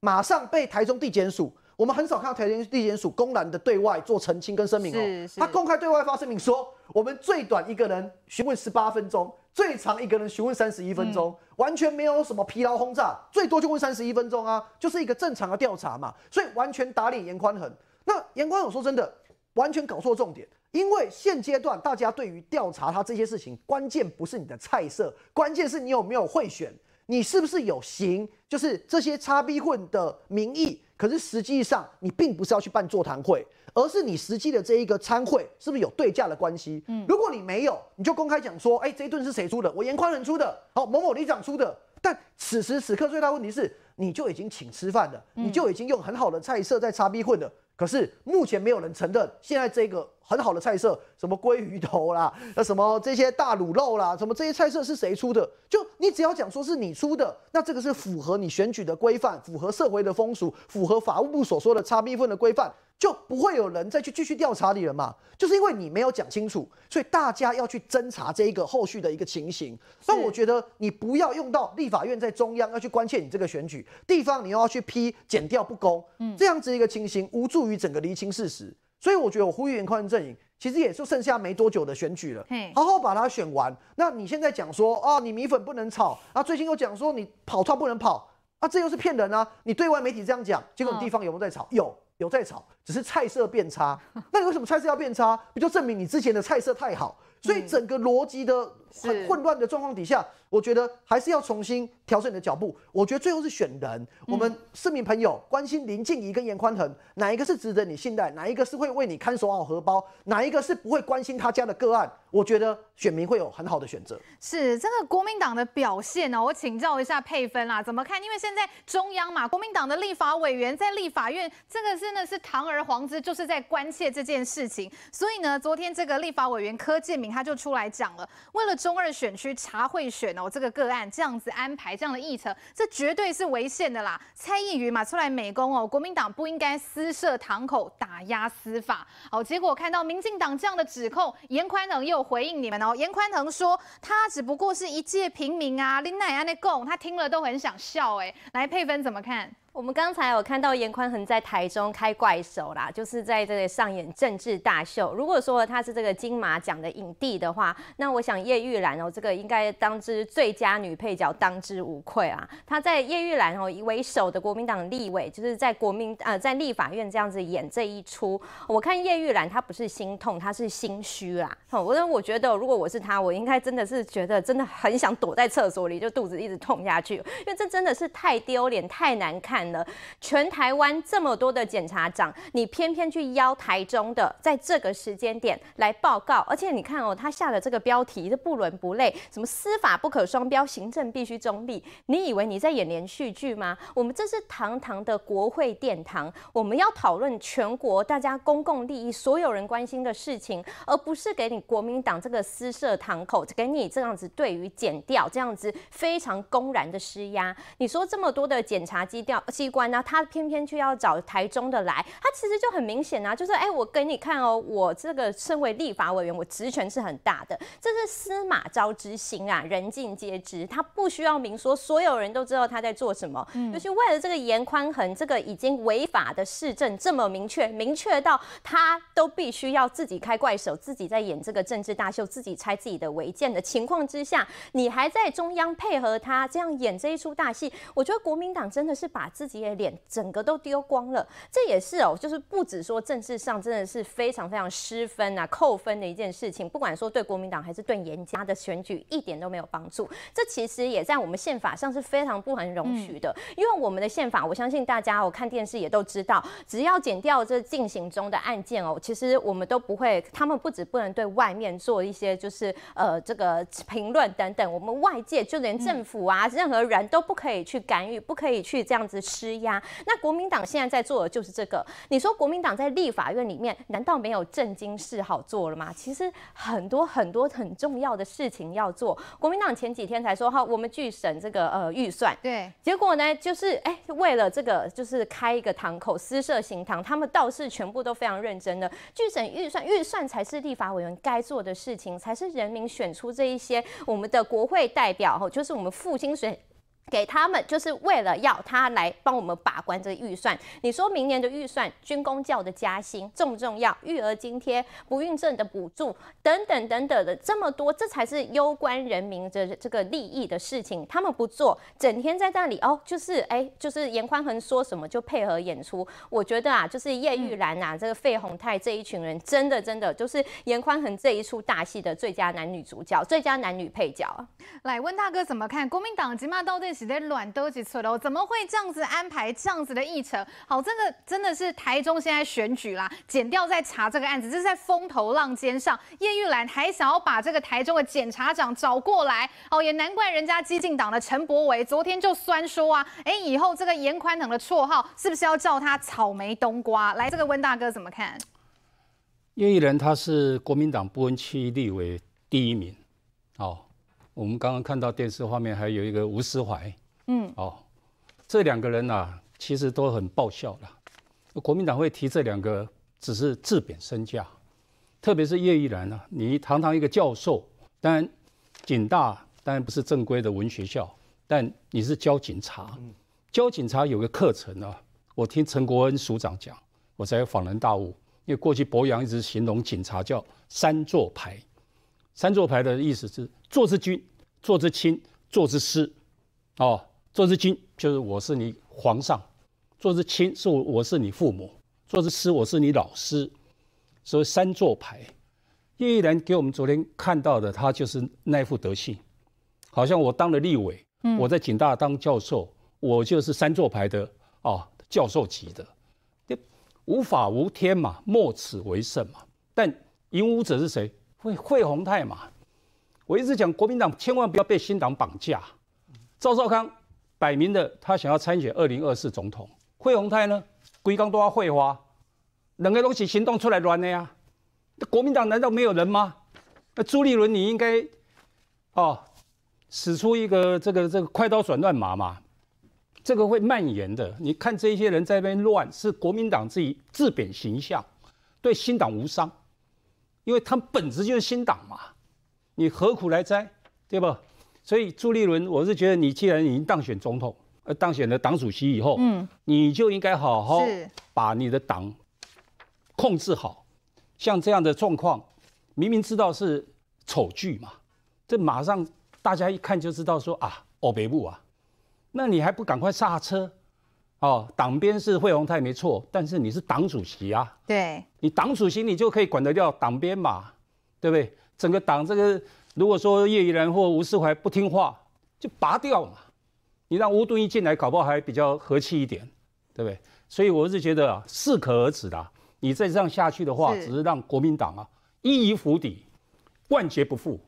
马上被台中地检署，我们很少看到台中地检署公然的对外做澄清跟声明哦。他公开对外发声明说，我们最短一个人询问十八分钟，最长一个人询问三十一分钟，完全没有什么疲劳轰炸，最多就问三十一分钟啊，就是一个正常的调查嘛。所以完全打脸严宽恒。那严宽恒说真的，完全搞错重点，因为现阶段大家对于调查他这些事情，关键不是你的菜色，关键是你有没有贿选。你是不是有行？就是这些叉逼混的名义，可是实际上你并不是要去办座谈会，而是你实际的这一个参会是不是有对价的关系？嗯，如果你没有，你就公开讲说，哎，这一顿是谁出的？我颜宽仁出的，好，某某里长出的。但此时此刻最大问题是，你就已经请吃饭了，你就已经用很好的菜色在擦逼混了，可是目前没有人承认现在这个。很好的菜色，什么鲑鱼头啦，那什么这些大卤肉啦，什么这些菜色是谁出的？就你只要讲说是你出的，那这个是符合你选举的规范，符合社会的风俗，符合法务部所说的差逼分的规范，就不会有人再去继续调查你了嘛？就是因为你没有讲清楚，所以大家要去侦查这一个后续的一个情形。那我觉得你不要用到立法院在中央要去关切你这个选举，地方你又要去批减掉不公，这样子一个情形无助于整个厘清事实。所以我觉得我呼吁颜宽恒阵营，其实也就剩下没多久的选举了，好好把它选完。那你现在讲说啊，你米粉不能炒，啊，最近又讲说你跑团不能跑，啊，这又是骗人啊！你对外媒体这样讲，结果你地方有没有在炒？有，有在炒，只是菜色变差。那你为什么菜色要变差？不就证明你之前的菜色太好？所以整个逻辑的很混乱的状况底下，我觉得还是要重新调整你的脚步。我觉得最后是选人，我们市民朋友关心林静怡跟严宽恒，哪一个是值得你信赖？哪一个是会为你看守好荷包？哪一个是不会关心他家的个案？我觉得选民会有很好的选择。是这个国民党的表现呢？我请教一下佩芬啦，怎么看？因为现在中央嘛，国民党的立法委员在立法院，这个真的是堂而皇之，就是在关切这件事情。所以呢，昨天这个立法委员柯建铭他就出来讲了，为了中二选区查贿选哦，这个个案这样子安排这样的议程，这绝对是违宪的啦。蔡易余嘛出来美攻哦，国民党不应该私设堂口打压司法。好，结果看到民进党这样的指控，严宽恒又回应你们哦。严宽恒说他只不过是一介平民啊，林奈安的供，他听了都很想笑哎。来，佩芬怎么看？我们刚才有看到严宽恒在台中开怪手啦，就是在这里上演政治大秀。如果说他是这个金马奖的影帝的话，那我想叶玉兰哦，这个应该当之最佳女配角，当之无愧啊。他在叶玉兰哦为首的国民党立委，就是在国民呃在立法院这样子演这一出，我看叶玉兰她不是心痛，她是心虚啦。我我我觉得如果我是她，我应该真的是觉得真的很想躲在厕所里，就肚子一直痛下去，因为这真的是太丢脸、太难看。全台湾这么多的检察长，你偏偏去邀台中的，在这个时间点来报告，而且你看哦，他下的这个标题是不伦不类，什么司法不可双标，行政必须中立。你以为你在演连续剧吗？我们这是堂堂的国会殿堂，我们要讨论全国大家公共利益，所有人关心的事情，而不是给你国民党这个私设堂口，给你这样子对于检调这样子非常公然的施压。你说这么多的检察机调。机关呢，他偏偏却要找台中的来，他其实就很明显啊，就是哎，我给你看哦，我这个身为立法委员，我职权是很大的，这是司马昭之心啊，人尽皆知，他不需要明说，所有人都知道他在做什么，嗯，就是为了这个严宽恒这个已经违法的市政这么明确，明确到他都必须要自己开怪手，自己在演这个政治大秀，自己拆自己的违建的情况之下，你还在中央配合他这样演这一出大戏，我觉得国民党真的是把自自己的脸整个都丢光了，这也是哦，就是不止说政治上真的是非常非常失分啊、扣分的一件事情。不管说对国民党还是对严家的选举，一点都没有帮助。这其实也在我们宪法上是非常不能容许的，因为我们的宪法，我相信大家我看电视也都知道，只要减掉这进行中的案件哦，其实我们都不会，他们不止不能对外面做一些就是呃这个评论等等，我们外界就连政府啊，任何人都不可以去干预，不可以去这样子。施压。那国民党现在在做的就是这个。你说国民党在立法院里面难道没有正经事好做了吗？其实很多很多很重要的事情要做。国民党前几天才说哈，我们去审这个呃预算，对，结果呢就是哎为了这个就是开一个堂口私设行堂，他们倒是全部都非常认真的拒审预算，预算才是立法委员该做的事情，才是人民选出这一些我们的国会代表，吼，就是我们付薪水。给他们就是为了要他来帮我们把关这个预算。你说明年的预算，军工教的加薪重不重要？育儿津贴、不孕症的补助等等等等的这么多，这才是攸关人民的这个利益的事情。他们不做，整天在那里哦，就是哎，就是严宽恒说什么就配合演出。我觉得啊，就是叶玉兰啊，这个费鸿泰这一群人，真的真的就是严宽恒这一出大戏的最佳男女主角、最佳男女配角。来，问大哥怎么看？国民党起码到底？在乱兜几次了，怎么会这样子安排这样子的议程？好，这个真的是台中现在选举啦，剪掉在查这个案子，这是在风头浪尖上。叶玉兰还想要把这个台中的检察长找过来，哦，也难怪人家激进党的陈柏惟昨天就酸说啊，哎，以后这个严宽恒的绰号是不是要叫他草莓冬瓜？来，这个温大哥怎么看？叶玉兰他是国民党不分区立委第一名，哦。我们刚刚看到电视画面，还有一个吴思怀，嗯，哦，这两个人啊，其实都很爆笑的。国民党会提这两个，只是自贬身价，特别是叶玉兰啊，你堂堂一个教授，当然警大当然不是正规的文学校，但你是教警察，教警察有个课程啊。我听陈国恩署长讲，我才恍然大悟，因为过去博洋一直形容警察叫三座牌。三座牌的意思是：座之君，做之亲，做之师。哦，做之君就是我是你皇上，做之亲是我我是你父母，做之师我是你老师。所以三座牌，叶玉兰给我们昨天看到的，他就是那副德性，好像我当了立委，嗯、我在警大当教授，我就是三座牌的哦，教授级的。无法无天嘛，莫此为甚嘛。但引武者是谁？会会洪泰嘛，我一直讲国民党千万不要被新党绑架。赵少康摆明的他想要参选二零二四总统，费鸿泰呢，规工都要会花，两个东西行动出来乱的呀。那国民党难道没有人吗？那朱立伦你应该哦，使出一个这个这个快刀斩乱麻嘛，这个会蔓延的。你看这些人在那边乱，是国民党自己自贬形象，对新党无伤。因为他们本质就是新党嘛，你何苦来哉，对吧？所以朱立伦，我是觉得你既然已经当选总统，呃，当选了党主席以后，嗯，你就应该好好把你的党控制好。像这样的状况，明明知道是丑剧嘛，这马上大家一看就知道说啊，欧北部啊，那你还不赶快刹车？哦，党鞭是惠鸿泰没错，但是你是党主席啊，对，你党主席你就可以管得掉党鞭嘛，对不对？整个党这个，如果说叶宜兰或吴世怀不听话，就拔掉嘛。你让吴敦义进来，搞不好还比较和气一点，对不对？所以我是觉得啊，适可而止啦。你再这样下去的话，只是让国民党啊一一釜底，万劫不复。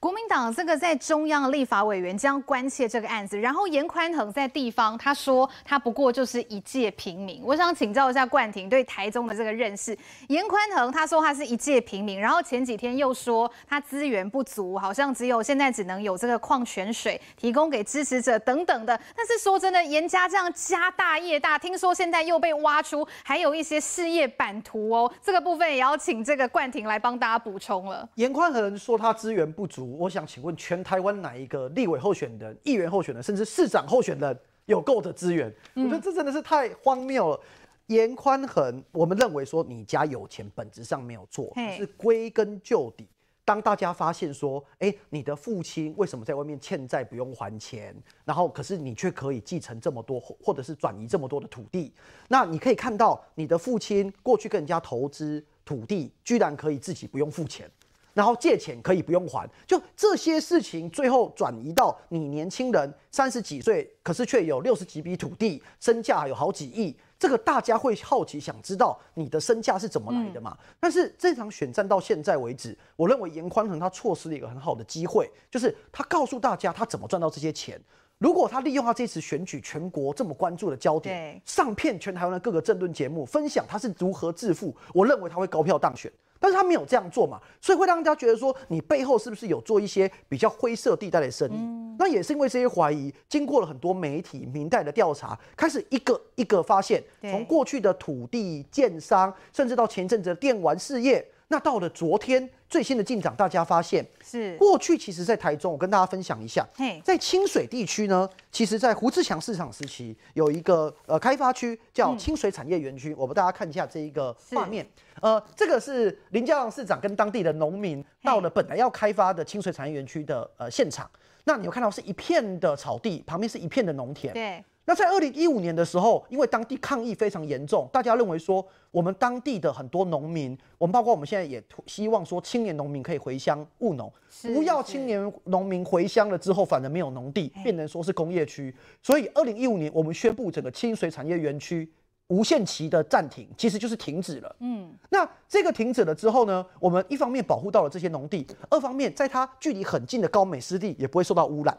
国民党这个在中央立法委员将关切这个案子，然后严宽恒在地方他说他不过就是一介平民。我想请教一下冠廷对台中的这个认识。严宽恒他说他是一介平民，然后前几天又说他资源不足，好像只有现在只能有这个矿泉水提供给支持者等等的。但是说真的，严家这样家大业大，听说现在又被挖出还有一些事业版图哦，这个部分也要请这个冠廷来帮大家补充了。严宽恒说他资源不足。我想请问，全台湾哪一个立委候选人、议员候选人，甚至市长候选人有够的资源？我觉得这真的是太荒谬了。严宽恒，我们认为说你家有钱，本质上没有错，是归根究底，当大家发现说，哎，你的父亲为什么在外面欠债不用还钱，然后可是你却可以继承这么多，或者是转移这么多的土地，那你可以看到你的父亲过去跟人家投资土地，居然可以自己不用付钱。然后借钱可以不用还，就这些事情最后转移到你年轻人三十几岁，可是却有六十几笔土地，身价有好几亿，这个大家会好奇想知道你的身价是怎么来的嘛？嗯、但是这场选战到现在为止，我认为严宽恒他错失了一个很好的机会，就是他告诉大家他怎么赚到这些钱。如果他利用他这次选举全国这么关注的焦点，上片全台湾的各个政论节目，分享他是如何致富，我认为他会高票当选。但是他没有这样做嘛，所以会让人家觉得说，你背后是不是有做一些比较灰色地带的生意？嗯、那也是因为这些怀疑，经过了很多媒体、明代的调查，开始一个一个发现，从过去的土地、建商，甚至到前一阵子的电玩事业。那到了昨天最新的进展，大家发现是。过去其实，在台中，我跟大家分享一下，在清水地区呢，其实，在胡志强市长时期，有一个呃开发区叫清水产业园区，我们大家看一下这一个画面，呃，这个是林佳龙市长跟当地的农民到了本来要开发的清水产业园区的呃现场，那你有看到是一片的草地，旁边是一片的农田，对。那在二零一五年的时候，因为当地抗议非常严重，大家认为说，我们当地的很多农民，我们包括我们现在也希望说，青年农民可以回乡务农，不要青年农民回乡了之后，反而没有农地，变成说是工业区。所以二零一五年，我们宣布整个清水产业园区无限期的暂停，其实就是停止了。嗯，那这个停止了之后呢，我们一方面保护到了这些农地，二方面在它距离很近的高美湿地也不会受到污染。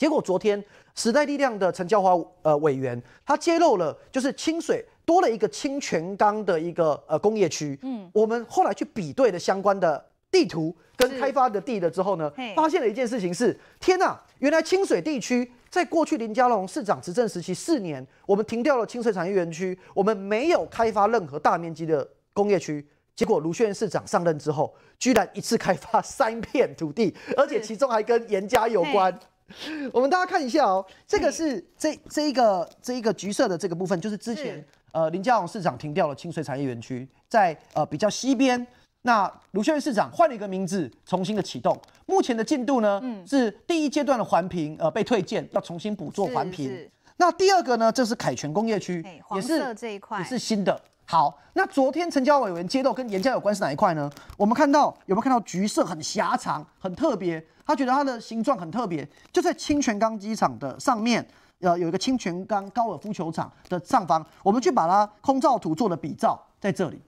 结果昨天时代力量的陈椒华呃委员，他揭露了，就是清水多了一个清泉岗的一个呃工业区。嗯，我们后来去比对了相关的地图跟开发的地了之后呢，发现了一件事情是：天呐，原来清水地区在过去林佳龙市长执政时期四年，我们停掉了清水产业园区，我们没有开发任何大面积的工业区。结果卢秀燕市长上任之后，居然一次开发三片土地，而且其中还跟严家有关。我们大家看一下哦，这个是这这一个这一个橘色的这个部分，就是之前呃林佳龙市长停掉了清水产业园区，在呃比较西边。那卢秀燕市长换了一个名字，重新的启动。目前的进度呢，嗯，是第一阶段的环评呃被退件，要重新补做环评。那第二个呢，这是凯旋工业区，也是这一块也是新的。好，那昨天成交委员揭露跟颜家有关是哪一块呢？我们看到有没有看到橘色很狭长，很特别？他觉得它的形状很特别，就在清泉岗机场的上面，呃，有一个清泉岗高尔夫球场的上方，我们去把它空照图做了比照，在这里。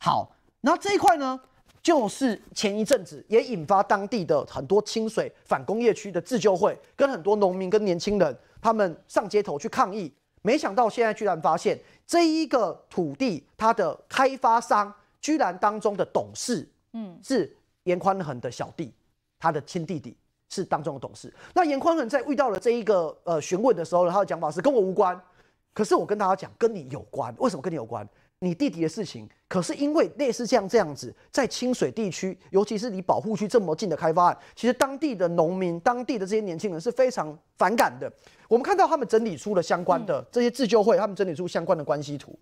好，然后这一块呢，就是前一阵子也引发当地的很多清水反工业区的自救会，跟很多农民跟年轻人他们上街头去抗议，没想到现在居然发现这一个土地它的开发商居然当中的董事，嗯，是严宽恒的小弟。他的亲弟弟是当中的董事。那严宽恒在遇到了这一个呃询问的时候呢，他的讲法是跟我无关。可是我跟大家讲，跟你有关。为什么跟你有关？你弟弟的事情，可是因为类似这样这样子，在清水地区，尤其是离保护区这么近的开发案，其实当地的农民、当地的这些年轻人是非常反感的。我们看到他们整理出了相关的这些自救会，他们整理出相关的关系图。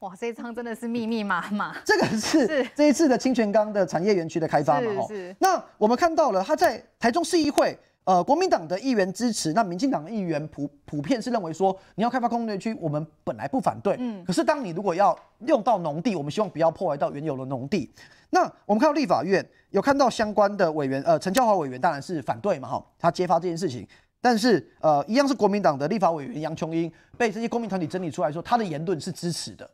哇，这一张真的是密密麻麻。这个是，是这一次的清泉岗的产业园区的开发嘛？哦，是。那我们看到了，他在台中市议会，呃，国民党的议员支持，那民进党的议员普普遍是认为说，你要开发工业区，我们本来不反对。嗯。可是当你如果要用到农地，我们希望不要破坏到原有的农地。那我们看到立法院有看到相关的委员，呃，陈教华委员当然是反对嘛，哈，他揭发这件事情。但是，呃，一样是国民党的立法委员杨琼英被这些公民团体整理出来说，他的言论是支持的。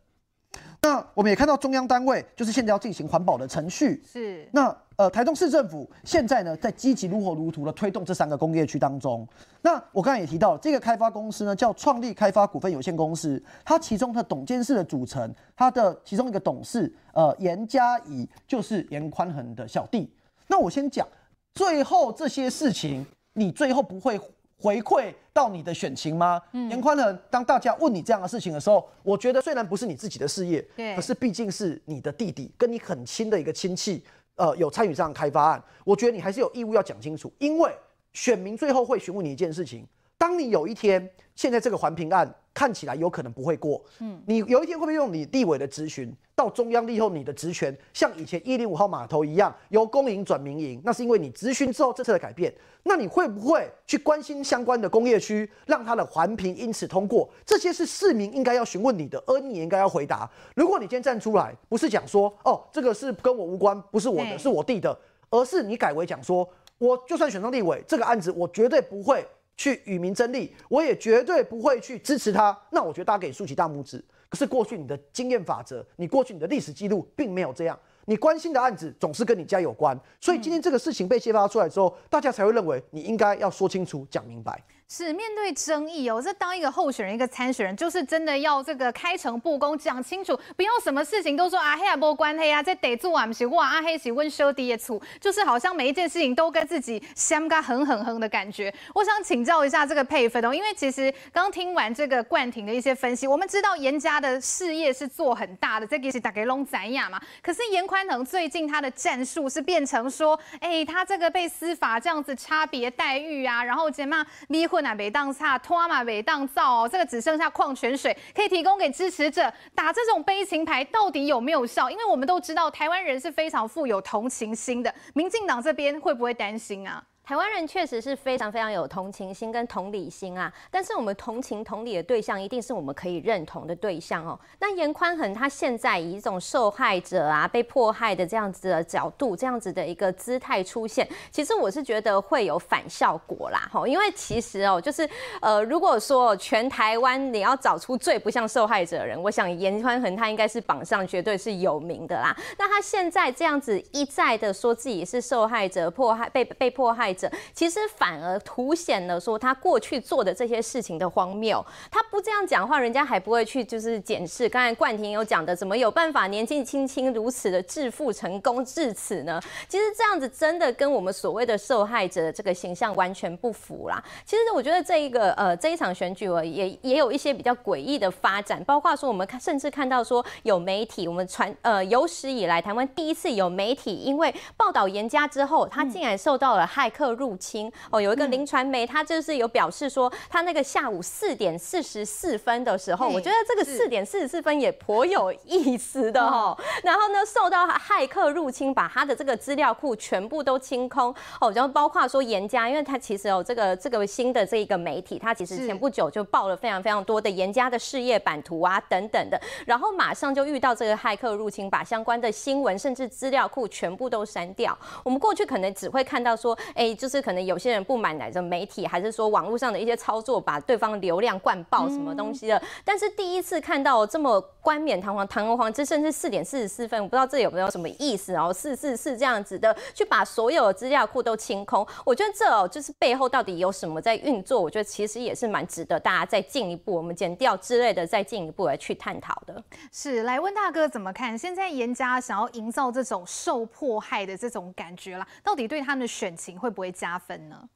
那我们也看到中央单位就是现在要进行环保的程序，是那呃台中市政府现在呢在积极如火如荼的推动这三个工业区当中。那我刚才也提到了这个开发公司呢叫创立开发股份有限公司，它其中的董监事的组成，它的其中一个董事呃严家怡就是严宽恒的小弟。那我先讲最后这些事情，你最后不会。回馈到你的选情吗？嗯，严宽恒，当大家问你这样的事情的时候，我觉得虽然不是你自己的事业，对，可是毕竟是你的弟弟，跟你很亲的一个亲戚，呃，有参与这样的开发案，我觉得你还是有义务要讲清楚，因为选民最后会询问你一件事情：当你有一天，现在这个环评案。看起来有可能不会过，嗯，你有一天会不会用你立委的质询到中央立后，你的职权像以前一零五号码头一样由公营转民营？那是因为你质询之后政策的改变。那你会不会去关心相关的工业区，让它的环评因此通过？这些是市民应该要询问你的，而你也应该要回答。如果你今天站出来，不是讲说哦，这个是跟我无关，不是我的，是我弟的，而是你改为讲说，我就算选上立委，这个案子我绝对不会。去与民争利，我也绝对不会去支持他。那我觉得大家可以竖起大拇指。可是过去你的经验法则，你过去你的历史记录并没有这样。你关心的案子总是跟你家有关，所以今天这个事情被揭发出来之后，大家才会认为你应该要说清楚、讲明白。是面对争议哦，这当一个候选人、一个参选人，就是真的要这个开诚布公，讲清楚，不要什么事情都说啊黑啊没关黑啊，在得做啊不是哇啊黑是温修的醋，就是好像每一件事情都跟自己相干狠狠狠的感觉。我想请教一下这个佩芬哦，因为其实刚听完这个冠廷的一些分析，我们知道严家的事业是做很大的，这个是大概拢知影嘛。可是严宽恒最近他的战术是变成说，哎、欸，他这个被司法这样子差别待遇啊，然后怎么样离婚。那每当差拖嘛，每当造哦，这个只剩下矿泉水可以提供给支持者打这种悲情牌，到底有没有效？因为我们都知道台湾人是非常富有同情心的，民进党这边会不会担心啊？台湾人确实是非常非常有同情心跟同理心啊，但是我们同情同理的对象一定是我们可以认同的对象哦。那严宽恒他现在以一种受害者啊、被迫害的这样子的角度、这样子的一个姿态出现，其实我是觉得会有反效果啦。吼，因为其实哦，就是呃，如果说全台湾你要找出最不像受害者的人，我想严宽恒他应该是榜上绝对是有名的啦。那他现在这样子一再的说自己是受害者、迫害被被迫害。其实反而凸显了说他过去做的这些事情的荒谬。他不这样讲话，人家还不会去就是检视。刚才冠廷有讲的，怎么有办法年纪轻轻如此的致富成功至此呢？其实这样子真的跟我们所谓的受害者的这个形象完全不符啦。其实我觉得这一个呃这一场选举也也有一些比较诡异的发展，包括说我们看甚至看到说有媒体，我们传呃有史以来台湾第一次有媒体因为报道严家之后，他竟然受到了骇客。入侵哦，有一个林传媒，他就是有表示说，他那个下午四点四十四分的时候，我觉得这个四点四十四分也颇有意思的哦。然后呢，受到骇客入侵，把他的这个资料库全部都清空哦，然后包括说严家，因为他其实有这个这个新的这一个媒体，他其实前不久就报了非常非常多的严家的事业版图啊等等的，然后马上就遇到这个骇客入侵，把相关的新闻甚至资料库全部都删掉。我们过去可能只会看到说，哎。就是可能有些人不满来着媒体，还是说网络上的一些操作，把对方流量灌爆什么东西的。嗯、但是第一次看到这么冠冕堂皇、堂而皇之，甚至四点四十四分，我不知道这有没有什么意思哦。四四四这样子的，去把所有的资料库都清空。我觉得这哦，就是背后到底有什么在运作？我觉得其实也是蛮值得大家再进一步，我们剪掉之类的，再进一步来去探讨的。是，来问大哥怎么看？现在严家想要营造这种受迫害的这种感觉啦，到底对他们的选情会不会？加分呢？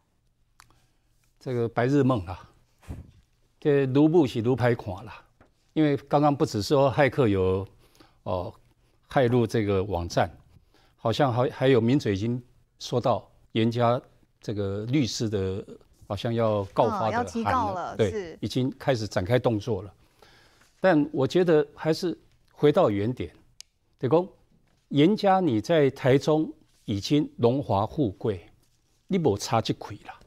这个白日梦啊，这卢布是卢牌款了，因为刚刚不只是说骇客有哦骇入这个网站，好像还还有名嘴已经说到严家这个律师的，好像要告发的函了，对，已经开始展开动作了。但我觉得还是回到原点，对公，严家你在台中已经荣华富贵。你无差这亏啦，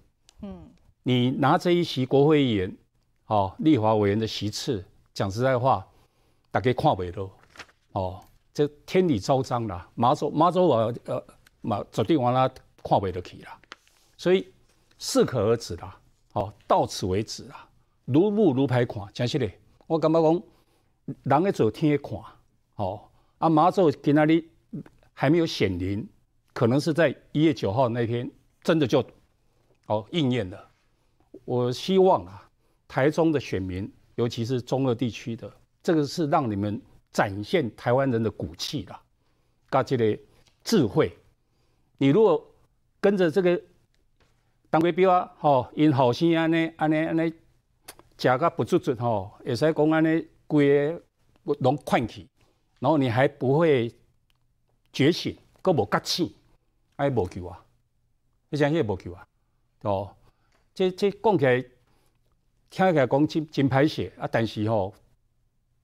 嗯，你拿这一席国会议员，哦，立法委员的席次，讲实在话，大家看不到，哦，这天理昭彰啦，马祖马祖我呃马绝对往那看不得起啦，所以适可而止啦，哦，到此为止啦，如目如牌看，真实嘞，我感觉讲，人在做天看，哦，啊马祖今仔日还没有显灵，可能是在一月九号那天。真的就哦应验了。我希望啊，台中的选民，尤其是中二地区的，这个是让你们展现台湾人的骨气啦，加这个智慧。你如果跟着这个当归标啊，吼，因后生安尼安尼安尼，食个不足足吼，会使讲安尼规个拢困去，然后你还不会觉醒，搁无觉醒，爱无救啊。你讲迄个无救啊？哦，这这讲起来，听起来讲真真歹势啊！但是吼、哦，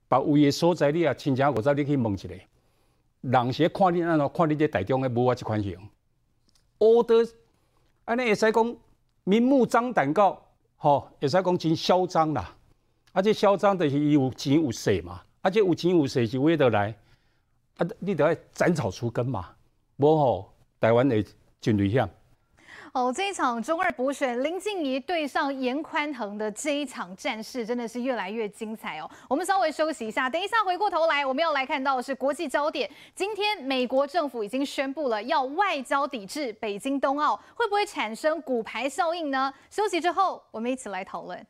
别位的所在你啊，亲像我再你去问一下，人是看你安怎看你这台中的无啊即款型，乌的安尼会使讲明目张胆到，吼会使讲真嚣张啦！啊，这嚣张就是伊有钱有势嘛，啊，这有钱有势是为得来，啊，你得要斩草除根嘛，无吼台湾会真危险。哦，这一场中二补选，林静怡对上严宽恒的这一场战事，真的是越来越精彩哦。我们稍微休息一下，等一下回过头来，我们要来看到的是国际焦点。今天美国政府已经宣布了要外交抵制北京冬奥，会不会产生骨牌效应呢？休息之后，我们一起来讨论。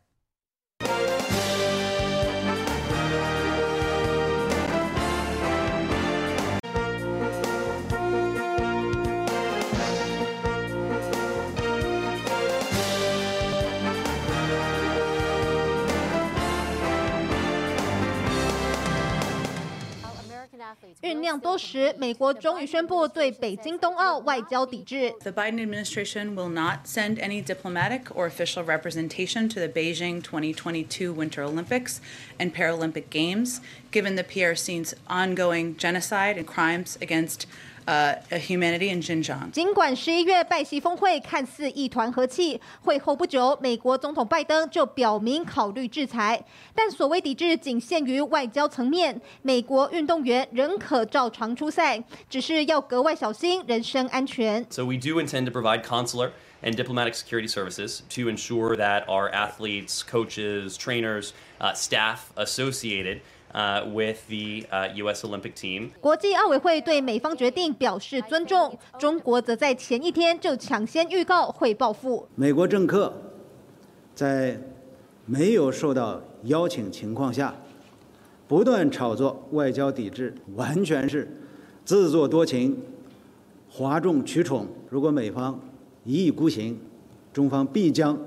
酝酿多时，美国终于宣布对北京冬奥外交抵制。The Biden administration will not send any diplomatic or official representation to the Beijing 2022 Winter Olympics and Paralympic Games, given the PRC's ongoing genocide and crimes against 呃、uh,，humanity in Xinjiang。尽管十一月拜习峰会看似一团和气，会后不久，美国总统拜登就表明考虑制裁，但所谓抵制仅限于外交层面，美国运动员仍可照常出赛，只是要格外小心人身安全。So we do intend to provide consular and diplomatic security services to ensure that our athletes, coaches, trainers, uh, staff associated. 呃，with the 呃 U.S. Olympic team。国际奥委会对美方决定表示尊重，中国则在前一天就抢先预告会报复。美国政客在没有受到邀请情况下，不断炒作外交抵制，完全是自作多情、哗众取宠。如果美方一意孤行，中方必将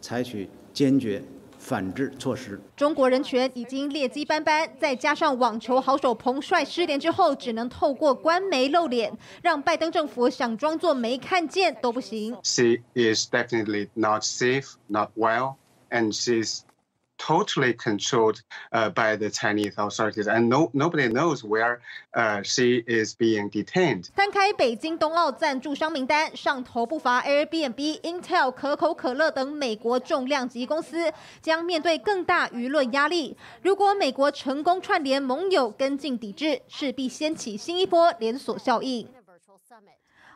采取坚决。反制措施。中国人权已经劣迹斑斑，再加上网球好手彭帅失联之后，只能透过官媒露脸，让拜登政府想装作没看见都不行。She is definitely not safe, not well, and she's totally controlled by the Chinese authorities, and no nobody knows where she is being detained. 摊开北京冬奥赞助商名单，上头不乏 Airbnb、Intel、可口可乐等美国重量级公司，将面对更大舆论压力。如果美国成功串联盟友跟进抵制，势必掀起新一波连锁效应。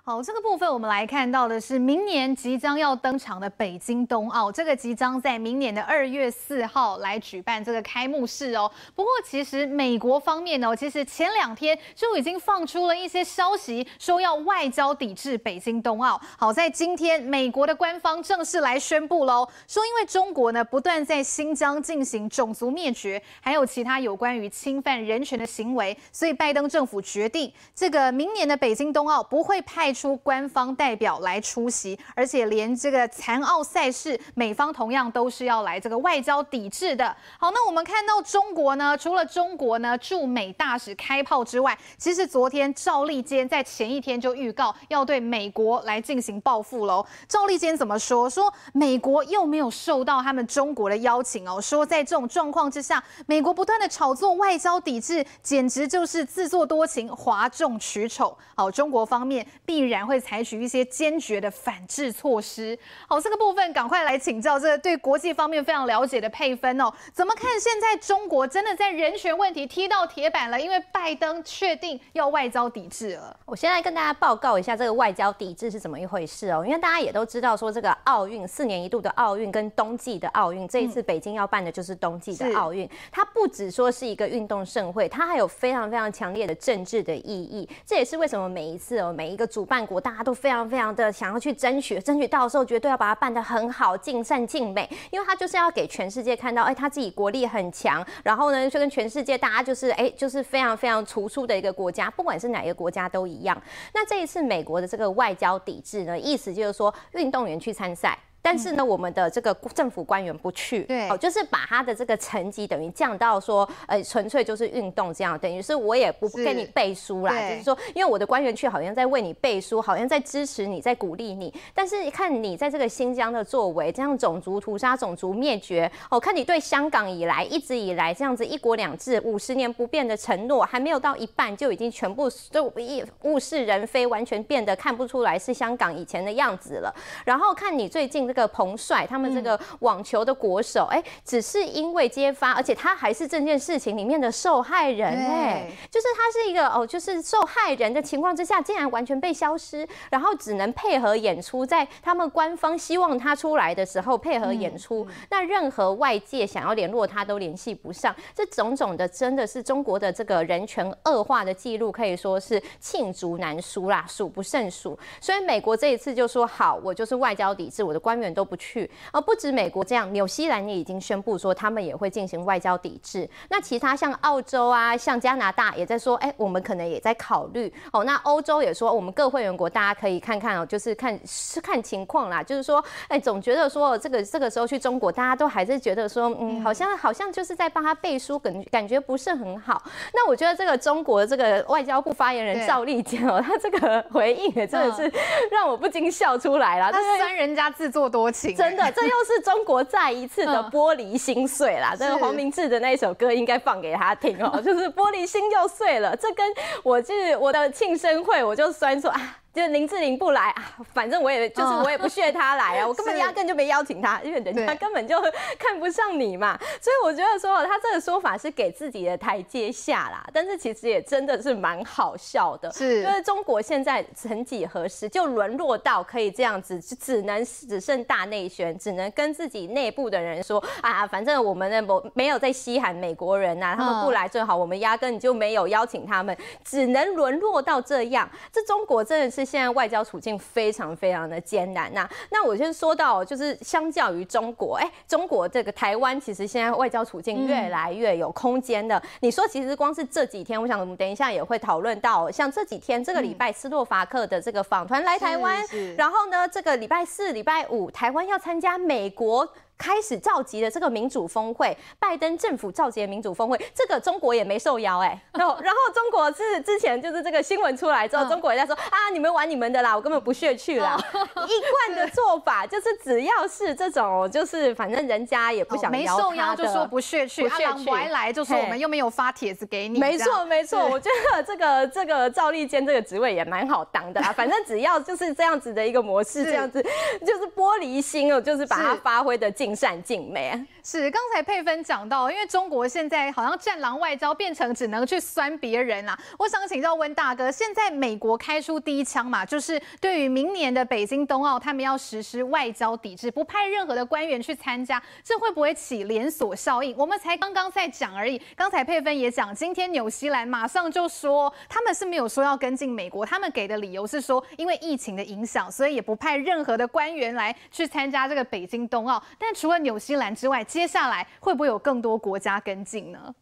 好，这个部分我们来看到的是明年即将要登场的北京冬奥，这个即将在明年的二月四号来举办这个开幕式哦。不过，其实美国方面呢，其实前两天就已经放出了一些消息，说要外交抵制北京冬奥。好，在今天，美国的官方正式来宣布喽，说因为中国呢不断在新疆进行种族灭绝，还有其他有关于侵犯人权的行为，所以拜登政府决定，这个明年的北京冬奥不会派。出官方代表来出席，而且连这个残奥赛事，美方同样都是要来这个外交抵制的。好，那我们看到中国呢，除了中国呢驻美大使开炮之外，其实昨天赵立坚在前一天就预告要对美国来进行报复喽。赵立坚怎么说？说美国又没有受到他们中国的邀请哦，说在这种状况之下，美国不断的炒作外交抵制，简直就是自作多情、哗众取宠。好，中国方面必。必然会采取一些坚决的反制措施。好，这个部分赶快来请教这个对国际方面非常了解的佩芬哦，怎么看现在中国真的在人权问题踢到铁板了？因为拜登确定要外交抵制了。我先来跟大家报告一下这个外交抵制是怎么一回事哦。因为大家也都知道说这个奥运四年一度的奥运跟冬季的奥运，这一次北京要办的就是冬季的奥运。它不只说是一个运动盛会，它还有非常非常强烈的政治的意义。这也是为什么每一次哦，每一个主办国大家都非常非常的想要去争取，争取到时候绝对要把它办得很好，尽善尽美，因为他就是要给全世界看到，哎，他自己国力很强，然后呢，就跟全世界大家就是，哎，就是非常非常突出的一个国家，不管是哪一个国家都一样。那这一次美国的这个外交抵制呢，意思就是说运动员去参赛。但是呢，我们的这个政府官员不去，对，哦，就是把他的这个成绩等于降到说，呃，纯粹就是运动这样，等于是我也不跟你背书啦，就是说，因为我的官员去好像在为你背书，好像在支持你，在鼓励你，但是看你在这个新疆的作为，这样种族屠杀、种族灭绝，哦，看你对香港以来一直以来这样子一国两制五十年不变的承诺，还没有到一半就已经全部都一物是人非，完全变得看不出来是香港以前的样子了。然后看你最近。这个彭帅，他们这个网球的国手，哎、嗯，只是因为揭发，而且他还是这件事情里面的受害人，哎，就是他是一个哦，就是受害人的情况之下，竟然完全被消失，然后只能配合演出，在他们官方希望他出来的时候配合演出，嗯、那任何外界想要联络他都联系不上，这种种的真的是中国的这个人权恶化的记录，可以说是罄竹难书啦，数不胜数。所以美国这一次就说好，我就是外交抵制，我的官员都不去。而不止美国这样，纽西兰也已经宣布说他们也会进行外交抵制。那其他像澳洲啊，像加拿大也在说，哎、欸，我们可能也在考虑哦。那欧洲也说，我们各会员国大家可以看看哦，就是看是看情况啦。就是说，哎、欸，总觉得说这个这个时候去中国，大家都还是觉得说，嗯，好像好像就是在帮他背书，感感觉不是很好。那我觉得这个中国的这个外交部发言人赵立坚哦，他这个回应也真的是让我不禁笑出来了。他酸人家自作多情，真的，这又是中国再一次的玻璃心碎啦。这个黄明志的那首歌应该放给他听哦，就是玻璃心又碎了。这跟我就是我的庆生会，我就酸说啊。就林志玲不来啊，反正我也就是我也不屑他来啊，我根本压根就没邀请他，因为人家根本就 看不上你嘛。所以我觉得说他这个说法是给自己的台阶下啦，但是其实也真的是蛮好笑的。是，因为中国现在曾几何时就沦落到可以这样子，只能只剩大内宣，只能跟自己内部的人说啊，反正我们的某没有在稀罕美国人呐，他们不来最好，我们压根就没有邀请他们，只能沦落到这样。这中国真的是。现在外交处境非常非常的艰难呐。那我先说到，就是相较于中国，哎，中国这个台湾其实现在外交处境越来越有空间的。你说，其实光是这几天，我想我们等一下也会讨论到，像这几天这个礼拜斯洛伐克的这个访团来台湾，然后呢，这个礼拜四、礼拜五台湾要参加美国。开始召集的这个民主峰会，拜登政府召集的民主峰会，这个中国也没受邀哎、欸，然后 然后中国是之前就是这个新闻出来之后，中国人在说啊，你们玩你们的啦，我根本不屑去啦。一贯的做法就是只要是这种，就是反正人家也不想没受邀就说不屑去，阿郎回来就说我们又没有发帖子给你。没错没错，我觉得这个这个赵立坚这个职位也蛮好当的啦，反正只要就是这样子的一个模式，这样子就是玻璃心哦，就是把它发挥的尽。尽善尽美是，刚才佩芬讲到，因为中国现在好像战狼外交变成只能去酸别人啦。我想请教温大哥，现在美国开出第一枪嘛，就是对于明年的北京冬奥，他们要实施外交抵制，不派任何的官员去参加，这会不会起连锁效应？我们才刚刚在讲而已。刚才佩芬也讲，今天纽西兰马上就说他们是没有说要跟进美国，他们给的理由是说，因为疫情的影响，所以也不派任何的官员来去参加这个北京冬奥。但除了纽西兰之外，接下来会不会有更多国家跟进呢？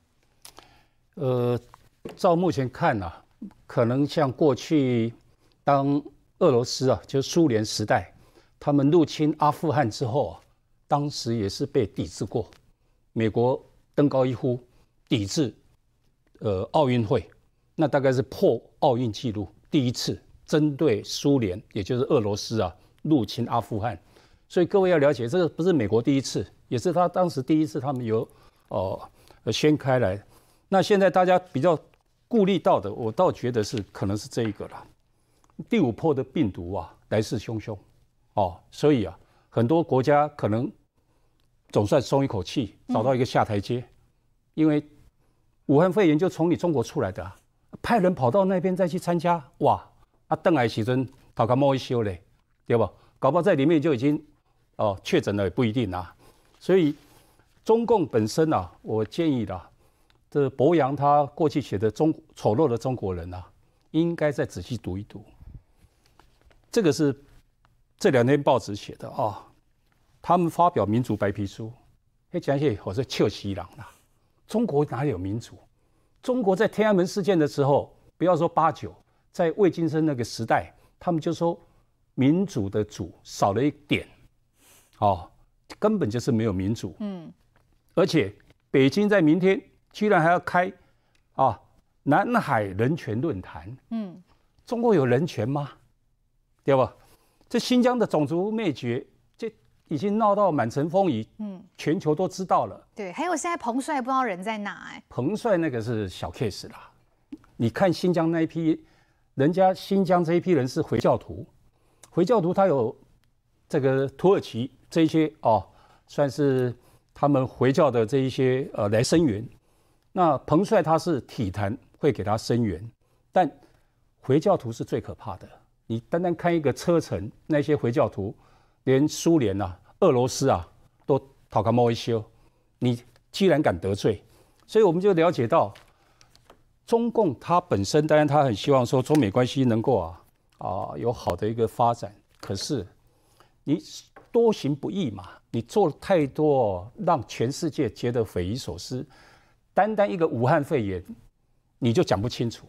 呃，照目前看、啊，可能像过去当俄罗斯啊，就苏联时代，他们入侵阿富汗之后啊，当时也是被抵制过。美国登高一呼，抵制呃奥运会，那大概是破奥运纪录第一次针对苏联，也就是俄罗斯啊入侵阿富汗。所以各位要了解，这个不是美国第一次。也是他当时第一次，他们有哦掀开来。那现在大家比较顾虑到的，我倒觉得是可能是这一个了。第五波的病毒啊，来势汹汹哦，所以啊，很多国家可能总算松一口气，找到一个下台阶。因为武汉肺炎就从你中国出来的，啊，派人跑到那边再去参加，哇，啊，邓艾奇珍讨个摸一修嘞，对吧？搞不好在里面就已经哦确诊了也不一定啊。所以，中共本身啊，我建议的，这博洋他过去写的中丑陋的中国人啊，应该再仔细读一读。这个是这两天报纸写的啊，他们发表民主白皮书，哎，讲起我说臭西郎了，中国哪里有民主？中国在天安门事件的时候，不要说八九，在魏京生那个时代，他们就说民主的主少了一点，哦。根本就是没有民主，嗯，而且北京在明天居然还要开啊南海人权论坛，嗯，中国有人权吗？对吧？这新疆的种族灭绝，这已经闹到满城风雨，嗯，全球都知道了。对，还有现在彭帅不知道人在哪哎，彭帅那个是小 case 啦，你看新疆那一批，人家新疆这一批人是回教徒，回教徒他有。这个土耳其这些哦，算是他们回教的这一些呃来声援。那彭帅他是体坛会给他声援，但回教徒是最可怕的。你单单看一个车臣，那些回教徒，连苏联啊、俄罗斯啊都讨个摸一修，你居然敢得罪，所以我们就了解到，中共它本身当然它很希望说中美关系能够啊啊有好的一个发展，可是你多行不义嘛，你做了太多让全世界觉得匪夷所思，单单一个武汉肺炎，你就讲不清楚。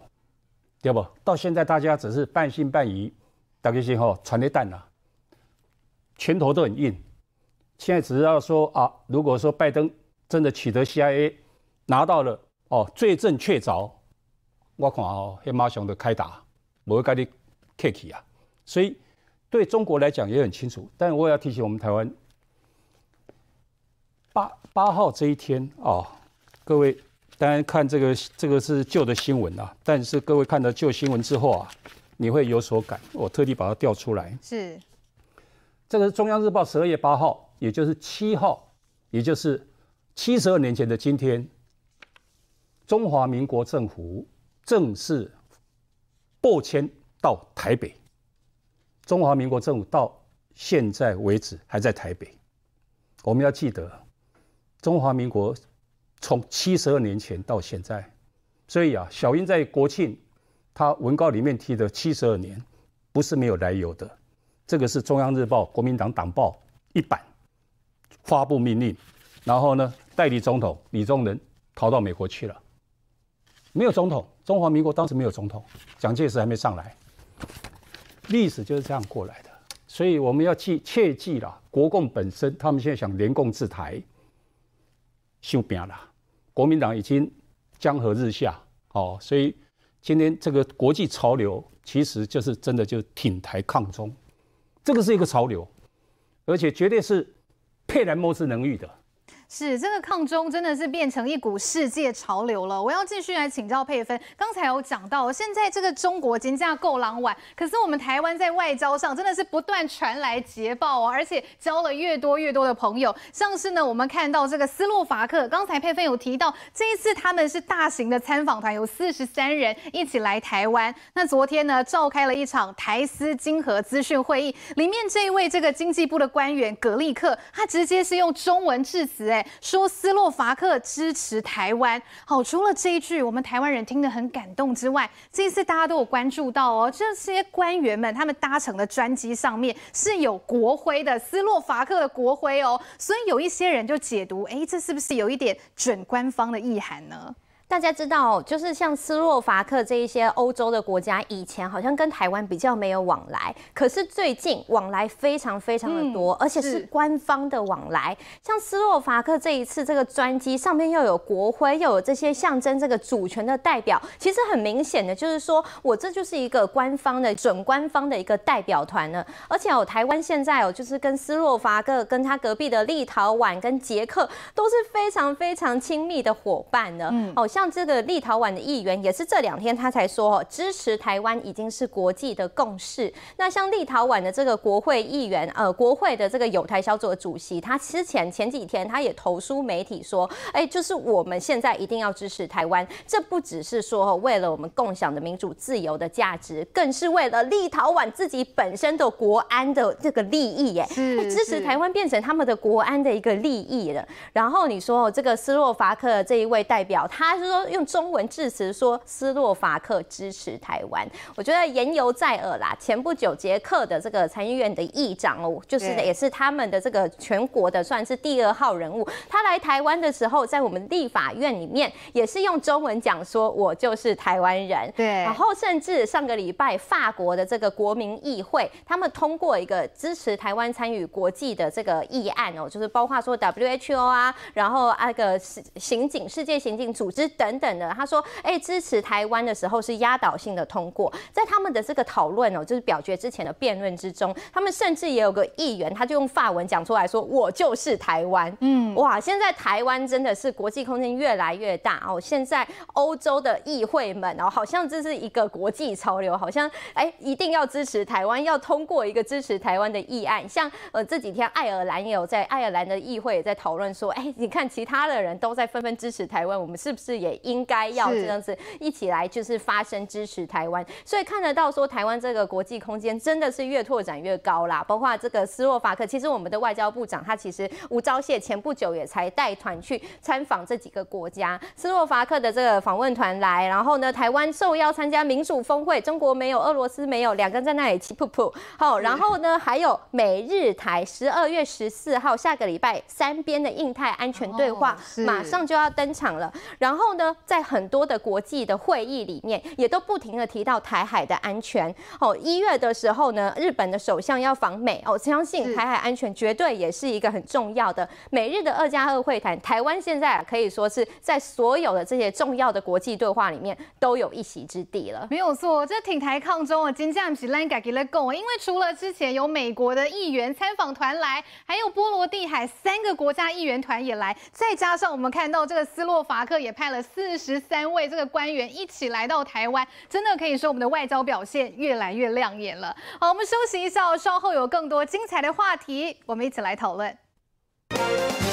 对不？到现在大家只是半信半疑，大概是吼传的弹呐，拳头都很硬。现在只要说啊，如果说拜登真的取得 CIA 拿到了哦，罪证确凿，我看哦，黑马熊的开打，我会跟你客气啊。所以对中国来讲也很清楚，但我也要提醒我们台湾，八八号这一天哦，各位。当然看这个，这个是旧的新闻啊。但是各位看到旧新闻之后啊，你会有所感。我特地把它调出来。是，这个是中央日报十二月八号，也就是七号，也就是七十二年前的今天，中华民国政府正式播迁到台北。中华民国政府到现在为止还在台北。我们要记得，中华民国。从七十二年前到现在，所以啊，小英在国庆他文稿里面提的七十二年，不是没有来由的。这个是中央日报国民党党报一版发布命令，然后呢，代理总统李宗仁逃到美国去了，没有总统，中华民国当时没有总统，蒋介石还没上来，历史就是这样过来的。所以我们要记切记了，国共本身他们现在想联共治台。休兵了，国民党已经江河日下，哦，所以今天这个国际潮流其实就是真的就挺台抗中，这个是一个潮流，而且绝对是沛然莫之能御的。是这个抗中真的是变成一股世界潮流了。我要继续来请教佩芬，刚才有讲到，现在这个中国金价够狼玩，可是我们台湾在外交上真的是不断传来捷报哦，而且交了越多越多的朋友。像是呢，我们看到这个斯洛伐克，刚才佩芬有提到，这一次他们是大型的参访团，有四十三人一起来台湾。那昨天呢，召开了一场台斯金合资讯会议，里面这一位这个经济部的官员葛立克，他直接是用中文致辞，哎。说斯洛伐克支持台湾，好，除了这一句我们台湾人听得很感动之外，这一次大家都有关注到哦，这些官员们他们搭乘的专机上面是有国徽的，斯洛伐克的国徽哦，所以有一些人就解读，哎，这是不是有一点准官方的意涵呢？大家知道，就是像斯洛伐克这一些欧洲的国家，以前好像跟台湾比较没有往来，可是最近往来非常非常的多，嗯、而且是官方的往来。像斯洛伐克这一次这个专机上面又有国徽，又有这些象征这个主权的代表，其实很明显的就是说我这就是一个官方的准官方的一个代表团呢。而且哦，台湾现在哦，就是跟斯洛伐克、跟他隔壁的立陶宛、跟捷克都是非常非常亲密的伙伴呢。嗯，哦。像这个立陶宛的议员也是这两天他才说，支持台湾已经是国际的共识。那像立陶宛的这个国会议员，呃，国会的这个友台小组的主席，他之前前几天他也投书媒体说，哎，就是我们现在一定要支持台湾，这不只是说为了我们共享的民主自由的价值，更是为了立陶宛自己本身的国安的这个利益耶。支持台湾变成他们的国安的一个利益了。然后你说这个斯洛伐克这一位代表，他是。说用中文致辞说斯洛伐克支持台湾，我觉得言犹在耳啦。前不久捷克的这个参议院的议长哦，就是也是他们的这个全国的算是第二号人物。他来台湾的时候，在我们立法院里面也是用中文讲说，我就是台湾人。对，然后甚至上个礼拜法国的这个国民议会，他们通过一个支持台湾参与国际的这个议案哦，就是包括说 WHO 啊，然后那个刑警世界刑警组织。等等的。他说，哎，支持台湾的时候是压倒性的通过，在他们的这个讨论哦，就是表决之前的辩论之中，他们甚至也有个议员，他就用法文讲出来说：“我就是台湾。”嗯，哇，现在台湾真的是国际空间越来越大哦。现在欧洲的议会们哦，好像这是一个国际潮流，好像哎，一定要支持台湾，要通过一个支持台湾的议案。像呃这几天爱尔兰也有在爱尔兰的议会也在讨论说，哎，你看其他的人都在纷纷支持台湾，我们是不是也应该要这样子一起来就是发声支持台湾？所以看得到说台湾这个国际空间真的是越拓展越高啦。包括这个斯洛伐克，其实我们的外交部长他其实吴钊燮前不久也才带团去参访这几个国家。斯洛伐克的这个访问团来，然后呢，台湾受邀参加民主峰会，中国没有，俄罗斯没有，两个人在那里气噗噗。好，然后呢，还有美日台十二月十四号下个礼拜三边的印太安全对话马上就要登场了。然后呢，在很多的国际的会议里面，也都不停的提到台海的安全。哦，一月的时候呢，日本的首相要访美，哦，相信台海安全绝对也是一个很重要的美日的二加二会谈。台湾现在可以说是在所有的这些重要的国际对话里面都有一席之地了。没有错，这挺台抗中啊，金价是烂改给了共。因为除了之前有美国的议员参访团来，还有波罗的海三个国家议员团也来，再加上我们看到这个斯洛伐克也派了四十三位这个官员一起来到台湾真的可以说我们的外交表现越来越亮眼了。好我们休息一下稍后有更多精彩的话题我们一起来讨论。